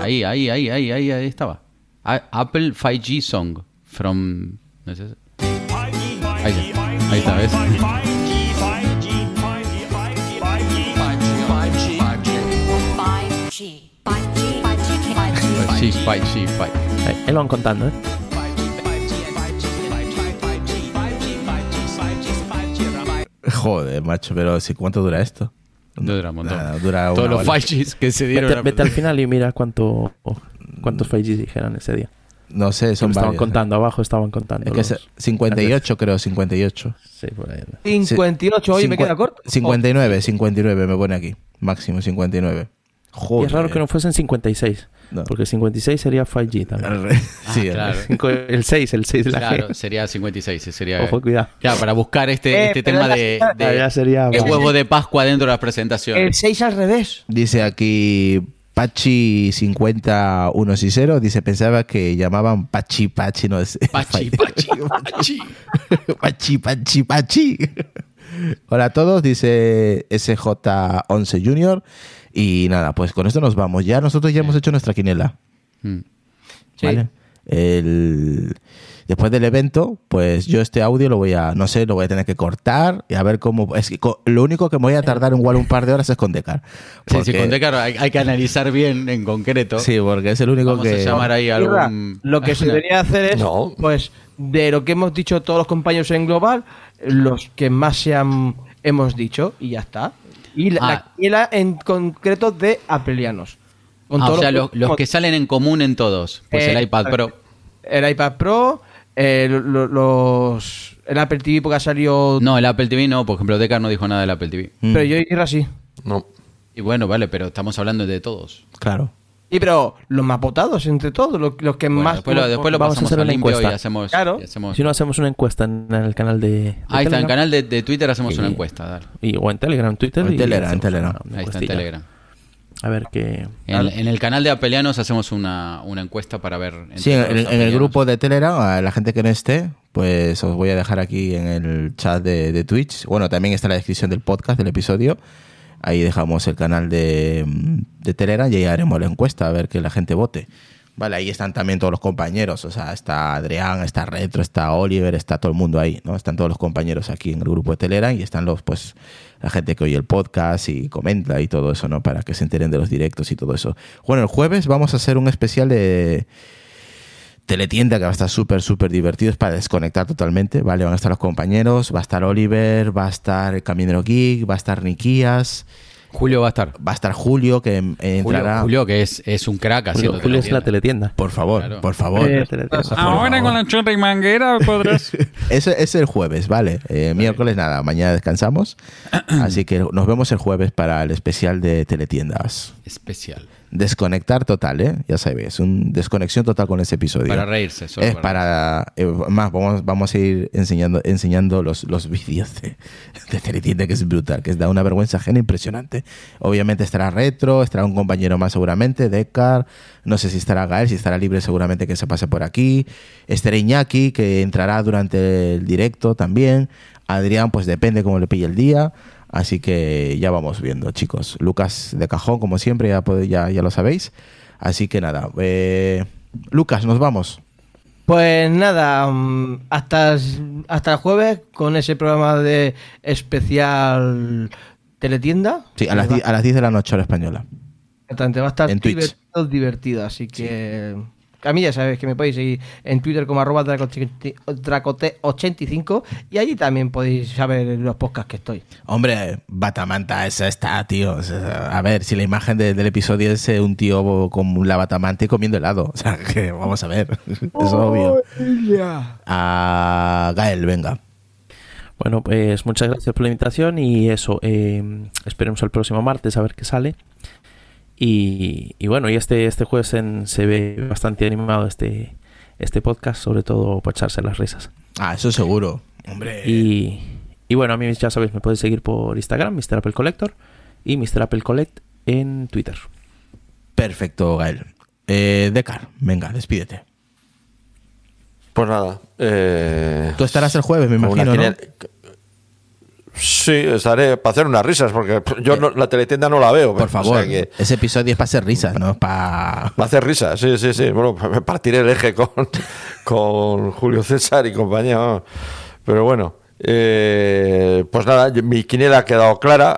Ahí, ahí, ahí, ahí, ahí, ahí estaba. Apple 5G Song from... no sé. Ahí, ahí está, ¿ves? 5G. 5G. 5G. 5G. 5G. 5G, 5G, 5G. Joder, macho, pero sí, ¿cuánto dura esto? No dura un montón. Nada, dura Todos los. 5Gs que se dieron. Vete, a- vete al final y mira cuánto cuántos 5G dijeron ese día. No sé, son Lo estaban varios. ¿eh? contando, abajo estaban contando. Es que los- es 58, creo, 58. Sí, por ahí. anda. 58, oye, me queda corto. 59, 59 me pone aquí. Máximo 59. Y Joder. es raro que no fuesen 56. No. Porque 56 sería 5G también. Re- sí, claro. re- Cinco- El 6, el 6 de la Claro, G. sería 56. Sería, Ojo, cuidado. Claro, para buscar este, Eh, este tema la- de, de- Ah, ya sería... de huevo de Pascua dentro de las presentaciones. El 6 al revés. Dice aquí Pachi 50 dice pensaba que llamaban Pachi Pachi no es Pachi, <laughs> pachi, pachi. Pachi Pachi Pachi. Hola a todos, dice SJ11 Junior y nada, pues con esto nos vamos. Ya nosotros ya hemos hecho nuestra quinela, Mm. Sí. ¿vale? el después del evento, pues yo este audio lo voy a, no sé, lo voy a tener que cortar y a ver cómo. Es que lo único que me voy a tardar igual un par de horas es con Decar. <laughs> Sí, sí, con Decar hay, hay que analizar bien en concreto. Sí, porque es el único Vamos que. a llamar ahí algún... Lo que se debería hacer es, No. pues, de lo que hemos dicho todos los compañeros en global, los que más se han, hemos dicho, y ya está. Y la, Ah. la quiniela en concreto de apelianos. Con Ah, todos o sea, los, los que salen en común en todos. Pues Eh, el iPad Pro. El iPad Pro, eh, lo- lo- los, el Apple TV porque ha salido... No, el Apple TV no. Por ejemplo, Decar no dijo nada del Apple TV. Mm, Pero yo y Irra sí. No. Y bueno, vale, pero estamos hablando de todos. Claro. Y pero los más votados entre todos, los, los que Bueno, más... después lo, después lo vamos a pasamos hacer una limpio y encuesta. hacemos... Claro. y hacemos- Si no hacemos una encuesta en el canal de, de Ahí está, en el canal de, de Twitter hacemos una encuesta. dale. Y, o en Telegram, en Twitter. O en y Telegram, en Telegram. una- una Ahí está en. Telegram. A ver qué. En, en el canal de Apelianos hacemos una, una encuesta para ver... Sí, en, el grupo de Telegram, a la gente que no esté, pues os voy a dejar aquí en el chat de, de Twitch. Bueno, también está en la descripción del podcast, del episodio. Ahí dejamos el canal de, de Telegram y ahí haremos la encuesta a ver que la gente vote. Vale, ahí están también todos los compañeros. O sea, está Adrián, está Retro, está Oliver, está todo el mundo ahí, ¿no? Están todos los compañeros aquí en el grupo de Telegram y están los, pues, la gente que oye el podcast y comenta y todo eso, ¿no? Para que se enteren de los directos y todo eso. Bueno, el jueves vamos a hacer un especial de teletienda que va a estar súper, súper divertido. Es para desconectar totalmente, ¿vale? Van a estar los compañeros, va a estar Oliver, va a estar el Caminero Geek, va a estar Nikias, Julio va a estar. va a estar Julio, que em- Julio, entrará... Julio, que es, es un crack haciendo Julio, Julio es la teletienda. Por favor, Claro. por favor. Eh, Teletienda. Ahora con la chorra y manguera podrás. <laughs> Ese es el jueves, ¿vale? Eh, miércoles nada, mañana descansamos. <clears throat> Así que nos vemos el jueves para el especial de teletiendas. Especial. Desconectar total, ¿eh? Ya sabéis, un desconexión total con ese episodio. Para reírse. solo Es para. eh, más, vamos, vamos a ir enseñando, enseñando los, los vídeos de, de Teletienda, que es brutal, que da una vergüenza ajena impresionante. Obviamente estará Retro, estará un compañero más seguramente, Decar. No sé si estará Gael, si estará libre seguramente que se pase por aquí. Estará Iñaki, que entrará durante el directo también. Adrián, pues depende cómo le pille el día. Así que ya vamos viendo, chicos. Lucas de cajón, como siempre, ya, ya, ya lo sabéis. Así que nada. eh, Lucas, nos vamos. Pues nada, mm, hasta, hasta el jueves con ese programa de especial teletienda. Sí, a las, a las 10 de la noche hora española. Exactamente, va a estar En Twitch. divertido, divertido, así que a mí ya sabéis que me podéis seguir en Twitter como arroba dracote- dracote85 y allí también podéis saber los podcasts que estoy. Hombre, Batamanta, esa está, tío. A ver, si la imagen de- del episodio es eh, un tío con la Batamanta y comiendo helado. O sea, <laughs> que vamos a ver. <laughs> es obvio. A Gael, venga. Bueno, pues muchas gracias por la invitación y eso, eh, esperemos el próximo martes a ver qué sale. Y, y bueno, y este, este jueves en- se ve bastante animado este, este podcast, sobre todo para echarse las risas. Ah, eso seguro. Hombre. Y, y bueno, a mí ya sabéis, me podéis seguir por Instagram, Mr. Apple Collector, y Mr. Apple Collect en Twitter. Perfecto, Gael. Eh, Decar, venga, despídete. Pues nada. eh, Tú estarás el jueves, me imagino, ¿no? Sí, estaré para hacer unas risas, porque yo no- la teletienda no la veo. Por o favor, sea que ese episodio es para hacer risas, no es para... va a hacer risas, sí, sí, sí. Bueno, me partiré el eje con, <laughs> con Julio César y compañía. Pero bueno, eh, pues nada, mi quiniela ha quedado clara.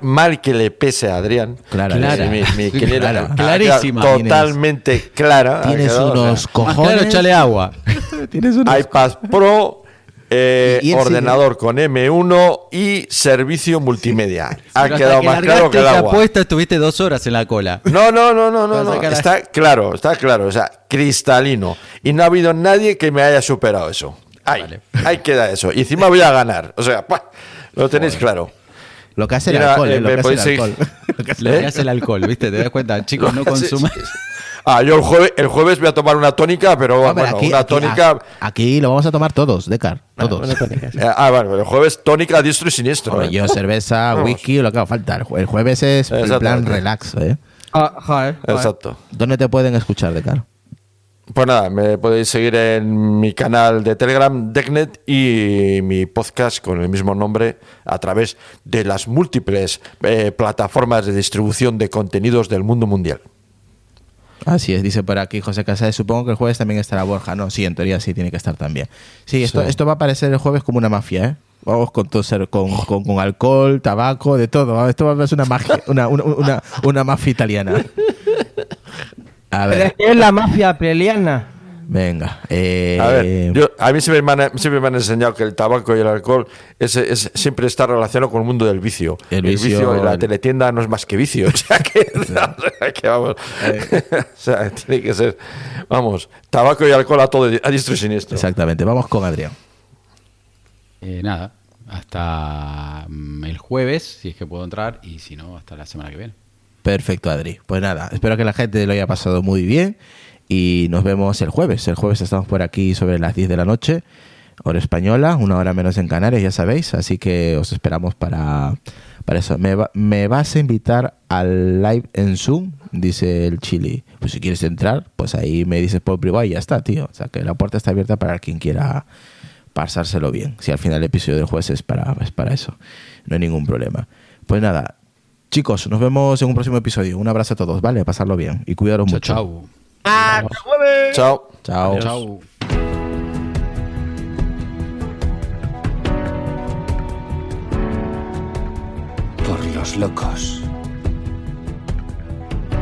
Mal que le pese a Adrián. Clara, Sí, mi, mi <laughs> quiniela Clara. ha quedado Clarísima. Totalmente clara. Tienes quedado, o sea, unos cojones. claro, échale agua. <laughs> Tienes unos iPad Pro, eh, ordenador con M1 y servicio multimedia. Ha Pero quedado que más claro que el agua. apuesta estuviste dos horas en la cola. No, no, no, no, no, no. Está claro, está claro. O sea, cristalino. Y no ha habido nadie que me haya superado eso. Ahí, ahí queda eso. Y encima voy a ganar. O sea, ¡pua! lo tenéis claro. Lo que hace el alcohol, eh, eh, lo que hace el alcohol. <laughs> Lo que hace- el alcohol, ¿viste? Te das cuenta, chicos, no Sí, sí, consuman. Ah, yo el jueves, el jueves voy a tomar una tónica, pero Hombre, bueno, aquí, una aquí- tónica. aquí lo vamos a tomar todos, Decar, todos. Bueno, tónica, sí. <laughs> Eh, Ah, bueno, el jueves tónica diestro y siniestro. Hombre, ¿eh? yo cerveza, <laughs> whisky, lo que haga falta. El jue- El jueves es el plan relax, ¿eh? Ah, joder, joder. Exacto. ¿Dónde te pueden escuchar, Decar? Pues nada, me podéis seguir en mi canal de Telegram, Decknet, y mi podcast con el mismo nombre a través de las múltiples eh, plataformas de distribución de contenidos del mundo mundial. Así es, dice por aquí José Casares. Supongo que el jueves también estará Borja. No, sí, en teoría sí tiene que estar también. Sí, esto, Sí. esto va a parecer el jueves como una mafia, ¿eh? Vamos con, todo, ser- con, con, con alcohol, tabaco, de todo. Esto va a parecer una magia, una, una, una, una mafia italiana. A Pero es ver, que es la mafia apreliana. Venga. eh, A ver, yo- a mí siempre me, han, siempre me han enseñado que el tabaco y el alcohol es, es- siempre está relacionado con el mundo del vicio. El El, vicio- vicio, en la teletienda no es más que vicio. <laughs> O sea que, <laughs> o sea que vamos. Eh. <laughs> o sea, tiene que ser, vamos, tabaco y alcohol a todo a diestro y siniestro. Exactamente, vamos con Adrián. Eh, nada, hasta mm, el jueves, si es que puedo entrar, y si no, hasta la semana que viene. Perfecto, Adri. Pues nada, espero que la gente lo haya pasado muy bien y nos vemos el jueves. El jueves estamos por aquí sobre las 10 de la noche, hora española, una hora menos en Canarias, ya sabéis. Así que os esperamos para, para eso. ¿Me, va- ¿Me vas a invitar al live en Zoom? Dice el Chili. Pues si quieres entrar, pues ahí me dices por privado y ya está, tío. O sea que la puerta está abierta para quien quiera pasárselo bien. Si al final el episodio del jueves es para, es para eso. No hay ningún problema. Pues nada, chicos, nos vemos en un próximo episodio. Un abrazo a todos, ¿vale? Pasarlo bien y cuidaros Chao, mucho. chao. Chao. Chao. Chao. Por los locos.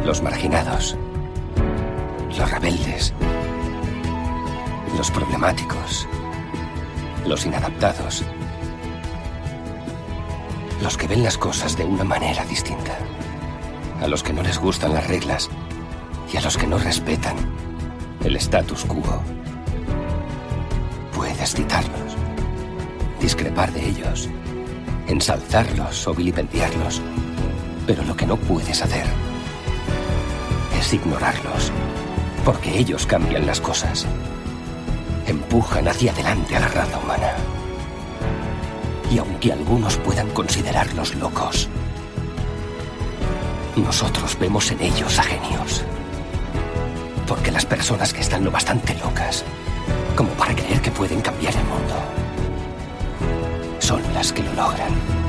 Los marginados. Los rebeldes. Los problemáticos. Los inadaptados. Los que ven las cosas de una manera distinta. A los que no les gustan las reglas. Y a los que no respetan el status quo. Puedes citarlos. Discrepar de ellos ensalzarlos o vilipendiarlos. Pero lo que no puedes hacer es ignorarlos, porque ellos cambian las cosas. Empujan hacia adelante a la raza humana. Y aunque algunos puedan considerarlos locos, nosotros vemos en ellos a genios. Porque las personas que están lo bastante locas como para creer que pueden cambiar el mundo son las que lo logran.